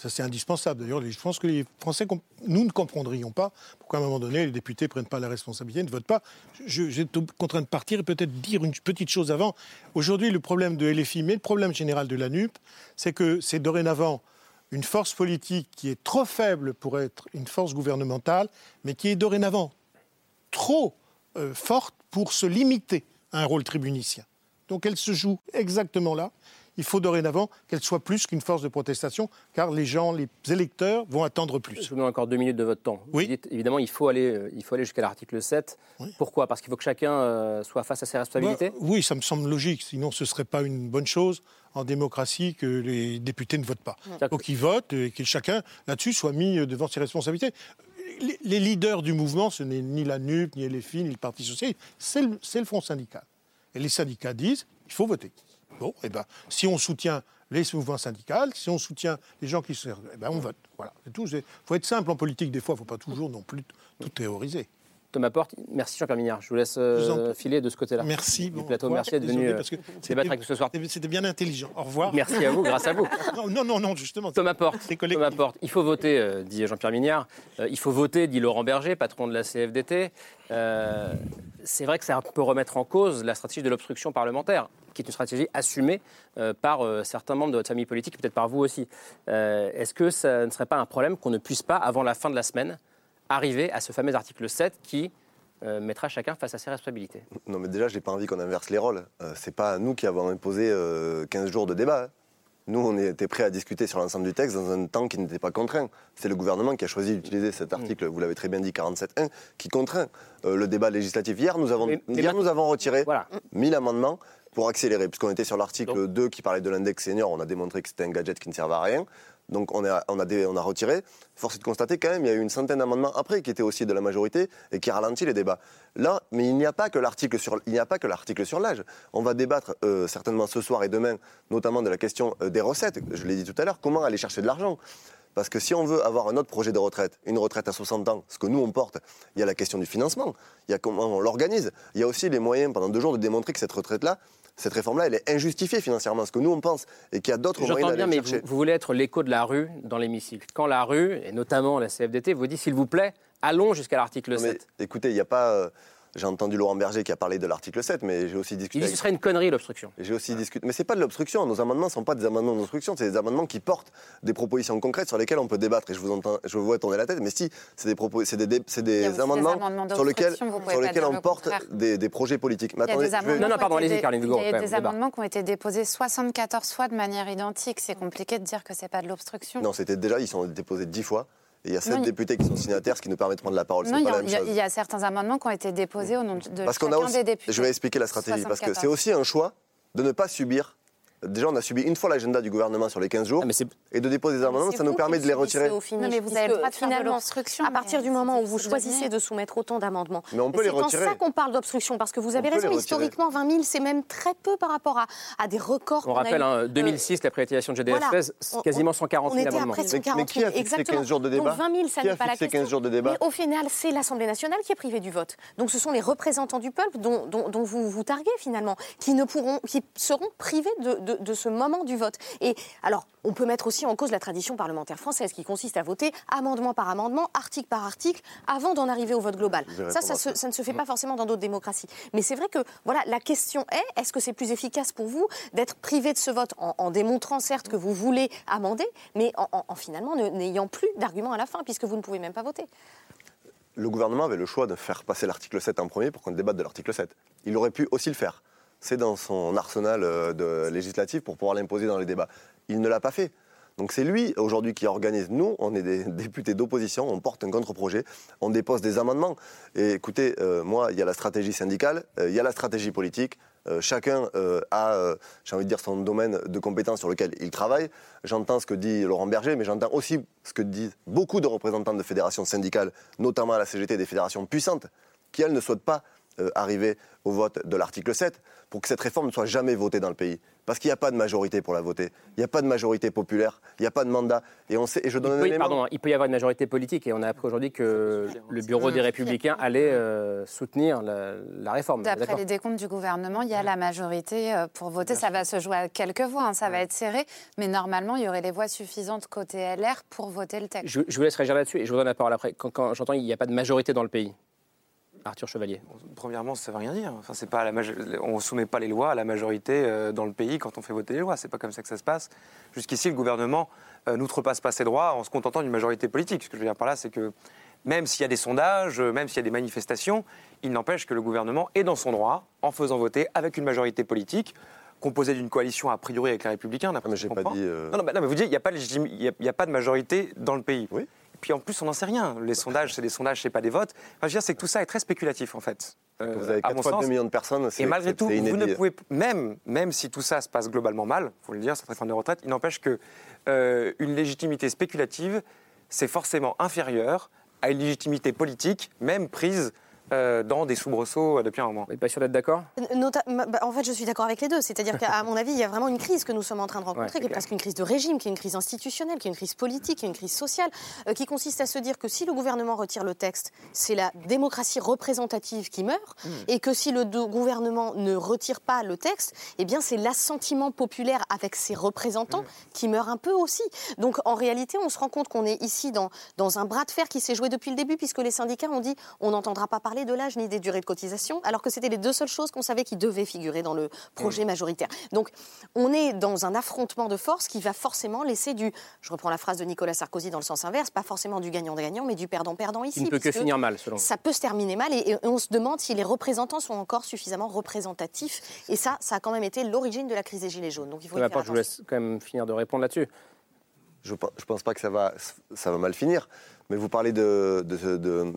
Ça, c'est indispensable. D'ailleurs, je pense que les Français, nous ne comprendrions pas pourquoi à un moment donné, les députés ne prennent pas la responsabilité, ne votent pas. Je- contraint de partir et peut-être dire une petite chose avant. Aujourd'hui, le problème de LFI, mais le problème général de la NUP, c'est que c'est dorénavant une force politique qui est trop faible pour être une force gouvernementale, mais qui est dorénavant trop euh, forte pour se limiter à un rôle tribunicien. Donc elle se joue exactement là. Il faut dorénavant qu'elle soit plus qu'une force de protestation, car les gens, les électeurs vont attendre plus. Je vous encore deux minutes de votre temps. Vous dites, évidemment, il faut aller, euh, il faut aller jusqu'à l'article 7. Pourquoi? Parce qu'il faut que chacun euh, soit face à ses responsabilités? Bah, oui, ça me semble logique. Sinon, ce ne serait pas une bonne chose en démocratie que les députés ne votent pas. Ouais. Donc, ils votent et que chacun, là-dessus, soit mis devant ses responsabilités. Les, leaders du mouvement, ce n'est ni la NUP, ni LFI, ni le Parti socialiste, c'est le, c'est le Front syndical. Et les syndicats disent il faut voter. Bon, eh ben, si on soutient les mouvements syndicaux, si on soutient les gens qui se. Eh ben, on vote. Voilà, c'est tout. Il faut être simple en politique, des fois, il ne faut pas toujours non plus tout théoriser. Thomas Porte, merci Jean-Pierre Mignard. Je vous laisse euh, filer de ce côté-là. Merci. Bon, plateau. Merci d'être venu débattre avec nous ce soir. c'était- bien intelligent. Au revoir. Merci à vous, grâce à vous. [laughs] Non, non, non, non, justement. Thomas Porte, Thomas Porte, il faut voter, euh, dit Jean-Pierre Mignard. Euh, il faut voter, dit Laurent Berger, patron de la CFDT. Euh, c'est vrai que ça peut remettre en cause la stratégie de l'obstruction parlementaire, qui est une stratégie assumée euh, par euh, certains membres de votre famille politique, et peut-être par vous aussi. Euh, Est-ce que ça ne serait pas un problème qu'on ne puisse pas, avant la fin de la semaine, arriver à ce fameux article 7 qui euh, mettra chacun face à ses responsabilités? Non, mais déjà, j'ai pas envie qu'on inverse les rôles. Euh, c'est pas nous qui avons imposé euh, 15 jours de débat. hein. Nous, on était prêts à discuter sur l'ensemble du texte dans un temps qui n'était pas contraint. C'est le gouvernement qui a choisi d'utiliser cet article, vous l'avez très bien dit, 47.1, qui contraint le débat législatif. Hier, nous avons, Mais- mais hier, nous avons retiré Voilà. 1000 amendements pour accélérer. Puisqu'on était sur l'article 2 qui parlait de l'index senior, on a démontré que c'était un gadget qui ne servait à rien. Donc on a, on, a on a retiré. Force est de constater quand même, il y a eu une centaine d'amendements après qui étaient aussi de la majorité et qui ralenti les débats. Là, mais il n'y a pas que l'article sur, il n'y a pas que l'article sur l'âge. On va débattre euh, certainement ce soir et demain, notamment de la question euh, des recettes. Je l'ai dit tout à l'heure, comment aller chercher de l'argent? Parce que si on veut avoir un autre projet de retraite, une retraite à 60 ans, ce que nous on porte, il y a la question du financement, il y a comment on l'organise, il y a aussi les moyens pendant deux jours de démontrer que cette retraite-là, cette réforme-là, elle est injustifiée financièrement, ce que nous on pense, et qu'il y a d'autres moyens d'aller bien, le mais chercher. vous, vous voulez être l'écho de la rue dans l'hémicycle. Quand la rue, et notamment la CFDT, vous dit s'il vous plaît, allons jusqu'à l'article Non, mais 7. écoutez, il n'y a pas. euh, J'ai entendu Laurent Berger qui a parlé de l'article 7, mais j'ai aussi discuté. Il dit que ce serait une connerie l'obstruction. J'ai aussi discuté. Mais c'est pas de l'obstruction. Nos amendements ne sont pas des amendements d'obstruction. C'est des amendements qui portent des propositions concrètes sur lesquelles on peut débattre. Et je vous entends, je vous vois tourner la tête. Mais si, c'est des, propos, c'est des, y a des des amendements, sur lesquels, sur on le porte des, des projets politiques. Mais Il y a attendez, des vais- ont été dé- Caroline Il y a des même, débat. amendements qui ont été déposés 74 fois de manière identique. C'est compliqué de dire que c'est pas de l'obstruction. Non, c'était déjà, ils sont déposés dix fois. Et il y a sept députés qui sont signataires, ce qui nous permet de prendre la parole. Non, il y, a- il y certains amendements qui ont été déposés au nom de Parce chacun a aussi, des députés. je vais expliquer la stratégie, parce que 74. c'est aussi un choix de ne pas subir. Déjà, on a subi une fois l'agenda du gouvernement sur les 15 jours, et de déposer des amendements, C'est ça nous permet de les retirer. au finish, Non, mais vous avez le droit de faire de finalement, l'obstruction, À partir mais du moment où c'est vous choisissez de soumettre autant d'amendements, Mais on peut les c'est en retirer. ça qu'on parle d'obstruction, parce que vous avez On raison, historiquement, 20 000, c'est même très peu par rapport à, à des records. On a rappelle, eu. hein, Euh, 2006, la privatisation de GDF voilà. 13, On- quasiment on- 140 on 000 était à amendements. près de Mais- mais 140 qui a 000, fixé exactement. 15 jours de Donc débat 20 000, ça a n'est pas la question. 15 jours de débat Mais au final, c'est l'Assemblée nationale qui est privée du vote. Donc ce sont les représentants du peuple dont, dont- dont vous vous targuez finalement, qui ne pourront, qui seront privés de, de- de ce moment du vote. Et alors, on peut mettre aussi en cause la tradition parlementaire française, qui consiste à voter amendement par amendement, article par article, avant d'en arriver au vote global. Ça, ça, se- ne se fait pas forcément dans d'autres démocraties. Mais c'est vrai que voilà, la question est est-ce que c'est plus efficace pour vous d'être privé de ce vote en, en démontrant certes que vous voulez amender, mais en, en- en finalement n'ayant plus d'arguments à la fin, puisque vous ne pouvez même pas voter? Le gouvernement avait le choix de faire passer l'article 7 en premier pour qu'on débatte de l'article 7. Il aurait pu aussi le faire. C'est dans son arsenal euh, législatif pour pouvoir l'imposer dans les débats. Il ne l'a pas fait. Donc c'est lui aujourd'hui qui organise. Nous, on est des [laughs] députés d'opposition, on porte un contre-projet, on dépose des amendements. Et écoutez, euh, moi, il y a la stratégie syndicale, euh, il y a la stratégie politique. Chacun a, j'ai envie de dire, son domaine de compétences sur lequel il travaille. J'entends ce que dit Laurent Berger, mais j'entends aussi ce que disent beaucoup de représentants de fédérations syndicales, notamment à la CGT, des fédérations puissantes, qui, elles, ne souhaitent pas euh, arriver au vote de l'article 7 pour que cette réforme ne soit jamais votée dans le pays. Parce qu'il n'y a pas de majorité pour la voter. Il n'y a pas de majorité populaire. Il n'y a pas de mandat. Et, on sait, et je donne un Oui, élément. pardon, il peut y avoir une majorité politique et on a appris aujourd'hui que le bureau des Républicains allait euh, soutenir la, la réforme. D'après D'accord. les décomptes du gouvernement, il y a la majorité euh, pour voter. Ça va se jouer à quelques voix, hein, ça va être serré. Mais normalement, il y aurait les voix suffisantes côté LR pour voter le texte. Je, je vous laisse réagir là-dessus et je vous donne la parole après. Quand, quand j'entends qu'il n'y a pas de majorité dans le pays. Arthur Chevalier. Premièrement, ça ne veut rien dire. Enfin, c'est pas à la majo- on ne soumet pas les lois à la majorité euh, dans le pays quand on fait voter les lois. C'est pas comme ça que ça se passe. Jusqu'ici, le gouvernement euh, n'outrepasse pas ses droits en se contentant d'une majorité politique. Ce que je veux dire par là, c'est que même s'il y a des sondages, euh, même s'il y a des manifestations, il n'empêche que le gouvernement est dans son droit en faisant voter avec une majorité politique composée d'une coalition a priori avec les Républicains. d'après mais ce j'ai pas dit, euh, Non, non, bah, non, mais vous dites, il n'y a, a- pas de majorité dans le pays. Et puis en plus, on n'en sait rien. Les sondages, c'est des sondages, c'est pas des votes. Enfin, je veux dire, c'est que tout ça est très spéculatif en fait. Euh, Vous avez à 4 mon fois sens. 2 millions de personnes. c'est- Et malgré tout, vous ne pouvez même, même si tout ça se passe globalement mal, faut le dire, cette réforme de retraite, il n'empêche que euh, une légitimité spéculative, c'est forcément inférieur à une légitimité politique, même prise euh, dans des soubresauts euh, depuis un moment. Vous n'êtes pas sûr d'être d'accord? Nota- bah, en fait, je suis d'accord avec les deux. C'est-à-dire qu'à mon avis, il y a vraiment une crise que nous sommes en train de rencontrer, Ouais, qui est clair. presque une crise de régime, qui est une crise institutionnelle, qui est une crise politique, qui est une crise sociale, euh, qui consiste à se dire que si le gouvernement retire le texte, c'est la démocratie représentative qui meurt, Mmh. et que si le do- gouvernement ne retire pas le texte, eh bien, c'est l'assentiment populaire avec ses représentants Mmh. qui meurt un peu aussi. Donc, en réalité, on se rend compte qu'on est ici dans, dans un bras de fer qui s'est joué depuis le début, puisque les syndicats ont dit on n'entendra pas parler de l'âge ni des durées de cotisation, alors que c'était les deux seules choses qu'on savait qui devaient figurer dans le projet majoritaire. Donc, on est dans un affrontement de forces qui va forcément laisser du, je reprends la phrase de Nicolas Sarkozy dans le sens inverse, pas forcément du gagnant-gagnant, mais du perdant-perdant ici. Qui ne peut que finir mal, selon. Ça peut se terminer mal et, et on se demande si les représentants sont encore suffisamment représentatifs. Et ça, ça a quand même été l'origine de la crise des Gilets jaunes. Donc, il faut y faire je vous laisse quand même finir de répondre là-dessus. Je ne pense pas que ça va, ça va mal finir. Mais vous parlez de,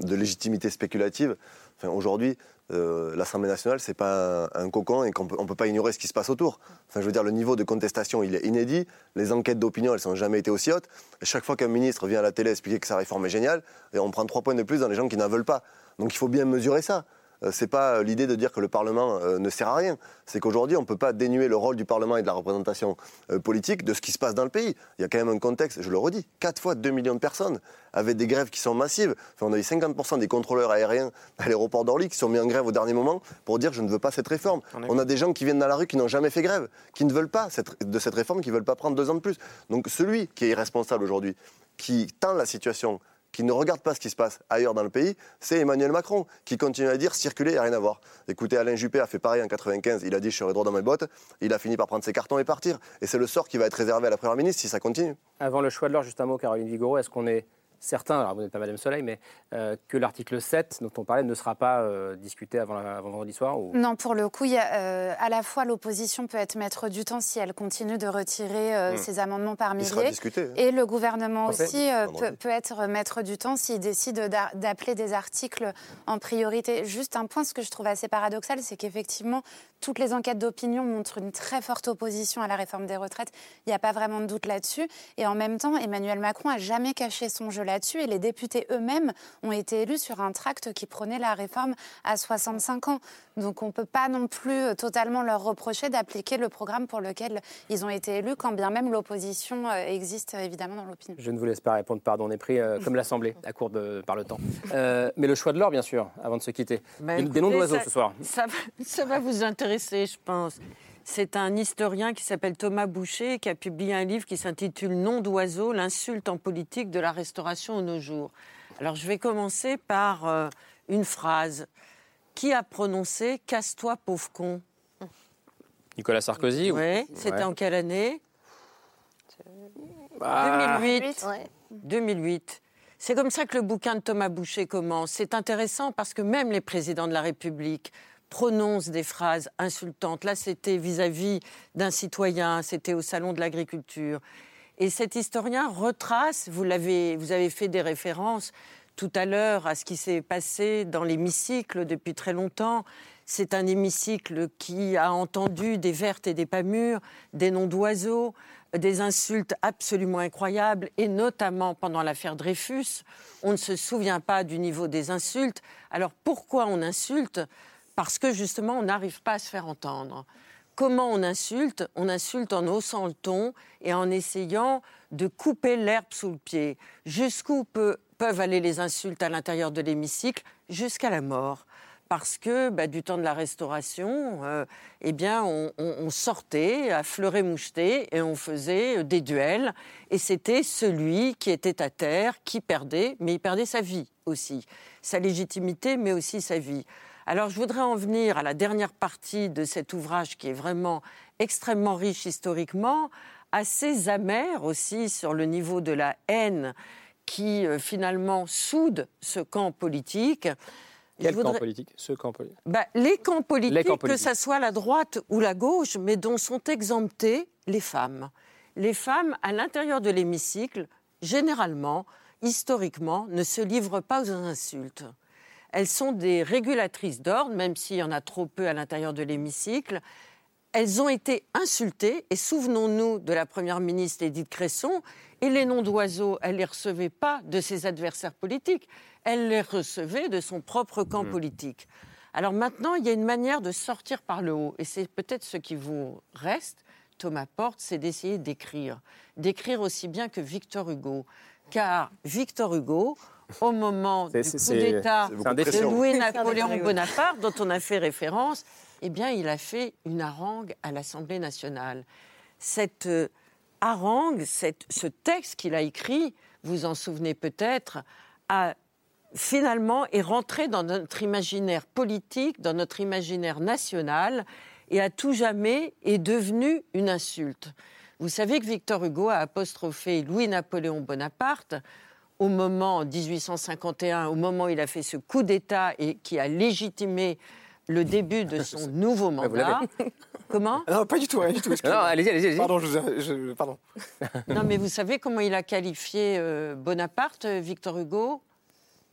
légitimité spéculative. Aujourd'hui, euh, l'Assemblée nationale, ce n'est pas un, cocon et qu'on ne peut pas ignorer ce qui se passe autour. Enfin, je veux dire, le niveau de contestation, il est inédit. Les enquêtes d'opinion, elles n'ont jamais été aussi hautes. Chaque fois qu'un ministre vient à la télé expliquer que sa réforme est géniale, on prend trois points de plus dans les gens qui n'en veulent pas. Donc il faut bien mesurer ça. Euh, c'est pas euh, l'idée de dire que le Parlement euh, ne sert à rien. C'est qu'aujourd'hui, on ne peut pas dénuer le rôle du Parlement et de la représentation politique de ce qui se passe dans le pays. Il y a quand même un contexte, je le redis, 4 fois 2 millions de personnes, avec des grèves qui sont massives. Enfin, on a eu 50% des contrôleurs aériens à l'aéroport d'Orly qui sont mis en grève au dernier moment pour dire je ne veux pas cette réforme. On a des gens qui viennent dans la rue qui n'ont jamais fait grève, qui ne veulent pas cette- de cette réforme, qui ne veulent pas prendre deux ans de plus. Donc celui qui est irresponsable aujourd'hui, qui tend la situation qui ne regarde pas ce qui se passe ailleurs dans le pays, c'est Emmanuel Macron, qui continue à dire circuler, il n'y a rien à voir. Écoutez, Alain Juppé a fait pareil en 95, il a dit je serai droit dans mes bottes, il a fini par prendre ses cartons et partir. Et c'est le sort qui va être réservé à la Première ministre si ça continue. Avant le choix de l'heure, juste un mot, Caroline Vigoro, est-ce qu'on est certains, alors vous n'êtes pas Madame Soleil, mais euh, que l'article 7 dont on parlait ne sera pas euh, discuté avant, la- avant vendredi soir ou... Non, pour le coup, il y a, euh, à la fois l'opposition peut être maître du temps si elle continue de retirer euh, Hmm. ses amendements par Il sera milliers. discuté, hein. Et le gouvernement Parfait. aussi euh, peut, peut être maître du temps s'il décide d'a- d'appeler des articles en priorité. Juste un point, ce que je trouve assez paradoxal, c'est qu'effectivement, toutes les enquêtes d'opinion montrent une très forte opposition à la réforme des retraites. Il n'y a pas vraiment de doute là-dessus. Et en même temps, Emmanuel Macron a jamais caché son jeu là-dessus. Et les députés eux-mêmes ont été élus sur un tract qui prenait la réforme à 65 ans. Donc on ne peut pas non plus euh, totalement leur reprocher d'appliquer le programme pour lequel ils ont été élus, quand bien même l'opposition euh, existe euh, évidemment dans l'opinion. Je ne vous laisse pas répondre, pardon, on est pris euh, comme l'Assemblée, à court de, par le temps. Euh, mais le choix de l'or, bien sûr, avant de se quitter. Bah, des, des noms d'oiseaux ce soir. Ça va vous intéresser, je pense. C'est un historien qui s'appelle Thomas Boucher qui a publié un livre qui s'intitule Nom d'oiseau, l'insulte en politique de la restauration aux nos jours. Alors je vais commencer par euh, une phrase. Qui a prononcé Casse-toi, pauvre con Nicolas Sarkozy ou- Oui, c'était Ouais. en quelle année? Ah. 2008. 2008. C'est comme ça que le bouquin de Thomas Boucher commence. C'est intéressant parce que même les présidents de la République prononcent des phrases insultantes. Là, c'était vis-à-vis d'un citoyen, c'était au Salon de l'agriculture. Et cet historien retrace, vous, l'avez, vous avez fait des références tout à l'heure à ce qui s'est passé dans l'hémicycle depuis très longtemps. C'est un hémicycle qui a entendu des vertes et des pas mûres, des noms d'oiseaux, des insultes absolument incroyables, et notamment pendant l'affaire Dreyfus. On ne se souvient pas du niveau des insultes. Alors pourquoi on insulte? Parce que justement, on n'arrive pas à se faire entendre. Comment on insulte? On insulte en haussant le ton et en essayant de couper l'herbe sous le pied. Jusqu'où peuvent aller les insultes à l'intérieur de l'hémicycle? Jusqu'à la mort. Parce que bah, du temps de la Restauration, euh, eh bien, on, on- on sortait à fleuret moucheté et on faisait euh, des duels. Et c'était celui qui était à terre qui perdait, mais il perdait sa vie aussi. Sa légitimité, mais aussi sa vie. Alors je voudrais en venir à la dernière partie de cet ouvrage qui est vraiment extrêmement riche historiquement, assez amer aussi sur le niveau de la haine qui euh, finalement soude ce camp politique. Quel camp voudrais- politique? Ce camp politique. bah, les camps politiques, Les camps que politiques. ce soit la droite ou la gauche, mais dont sont exemptées les femmes. Les femmes, à l'intérieur de l'hémicycle, généralement, historiquement, ne se livrent pas aux insultes. Elles sont des régulatrices d'ordre, même s'il y en a trop peu à l'intérieur de l'hémicycle. Elles ont été insultées, et souvenons-nous de la Première ministre Édith Cresson, et les noms d'oiseaux, elle ne les recevait pas de ses adversaires politiques, elle les recevait de son propre camp politique. Alors maintenant, il y a une manière de sortir par le haut, et c'est peut-être ce qui vous reste, Thomas Porte, c'est d'essayer d'écrire. D'écrire aussi bien que Victor Hugo. Car Victor Hugo, au moment du coup d'État de. Louis-Napoléon Bonaparte, dont on a fait référence, eh bien, il a fait une harangue à l'Assemblée nationale. Cette euh, harangue, cette- ce texte qu'il a écrit, vous en souvenez peut-être, a finalement est rentré dans notre imaginaire politique, dans notre imaginaire national, et à tout jamais est devenu une insulte. Vous savez que Victor Hugo a apostrophé Louis-Napoléon Bonaparte au moment, en 1851, au moment où il a fait ce coup d'État et qui a légitimé le début de son [laughs] nouveau mandat. Comment? Non, pas du tout, rien du tout. excusez-moi. Non, allez-y, allez-y, je, je- pardon. [laughs] Non, mais vous savez comment il a qualifié euh, Bonaparte, euh, Victor Hugo?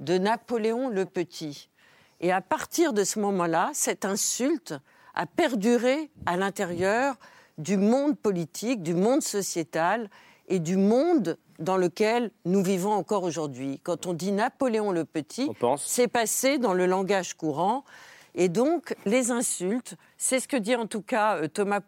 De Napoléon le Petit. Et à partir de ce moment-là, cette insulte a perduré à l'intérieur du monde politique, du monde sociétal et du monde dans lequel nous vivons encore aujourd'hui. Quand on dit Napoléon le Petit, c'est passé dans le langage courant. Et donc, les insultes, c'est ce que dit en tout cas euh, Thomas.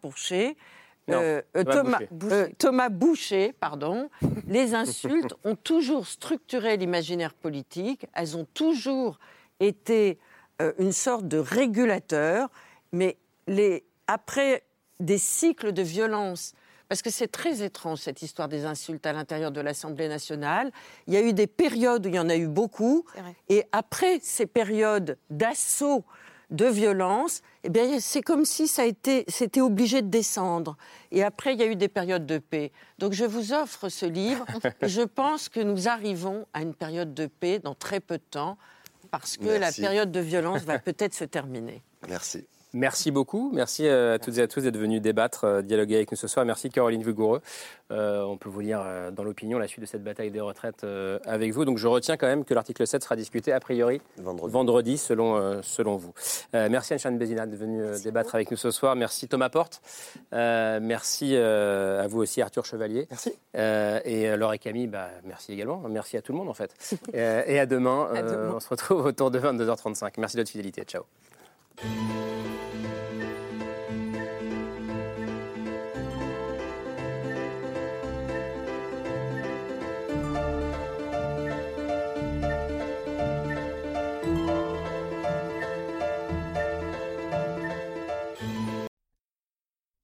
Non, euh, Thomas Thomas, Boucher. euh, Thomas Boucher, pardon, [laughs] les insultes ont toujours structuré l'imaginaire politique, elles ont toujours été euh, une sorte de régulateur, mais les, après des cycles de violence, parce que c'est très étrange cette histoire des insultes à l'intérieur de l'Assemblée nationale. Il y a eu des périodes où il y en a eu beaucoup, et après ces périodes d'assaut de violence, eh bien, c'est comme si ça a été, c'était obligé de descendre. Et après, il y a eu des périodes de paix. Donc, je vous offre ce livre. et [laughs] je pense que nous arrivons à une période de paix dans très peu de temps, parce que la période de violence va peut-être se terminer. Merci. Merci beaucoup. Merci euh, à toutes et à tous d'être venus débattre, euh, dialoguer avec nous ce soir. Merci Caroline Vigoureux. Euh, on peut vous lire dans l'opinion la suite de cette bataille des retraites avec vous. Donc je retiens quand même que l'article 7 sera discuté a priori vendredi, selon, selon vous. merci Anne Bézina de venir débattre avec nous ce soir. Merci Thomas Porte. merci à vous aussi Arthur Chevalier. Merci. et Laure et Camille, bah, merci également. Merci à tout le monde en fait. [laughs] et à demain. à demain. On se retrouve autour de 22h35. Merci de votre fidélité. Ciao.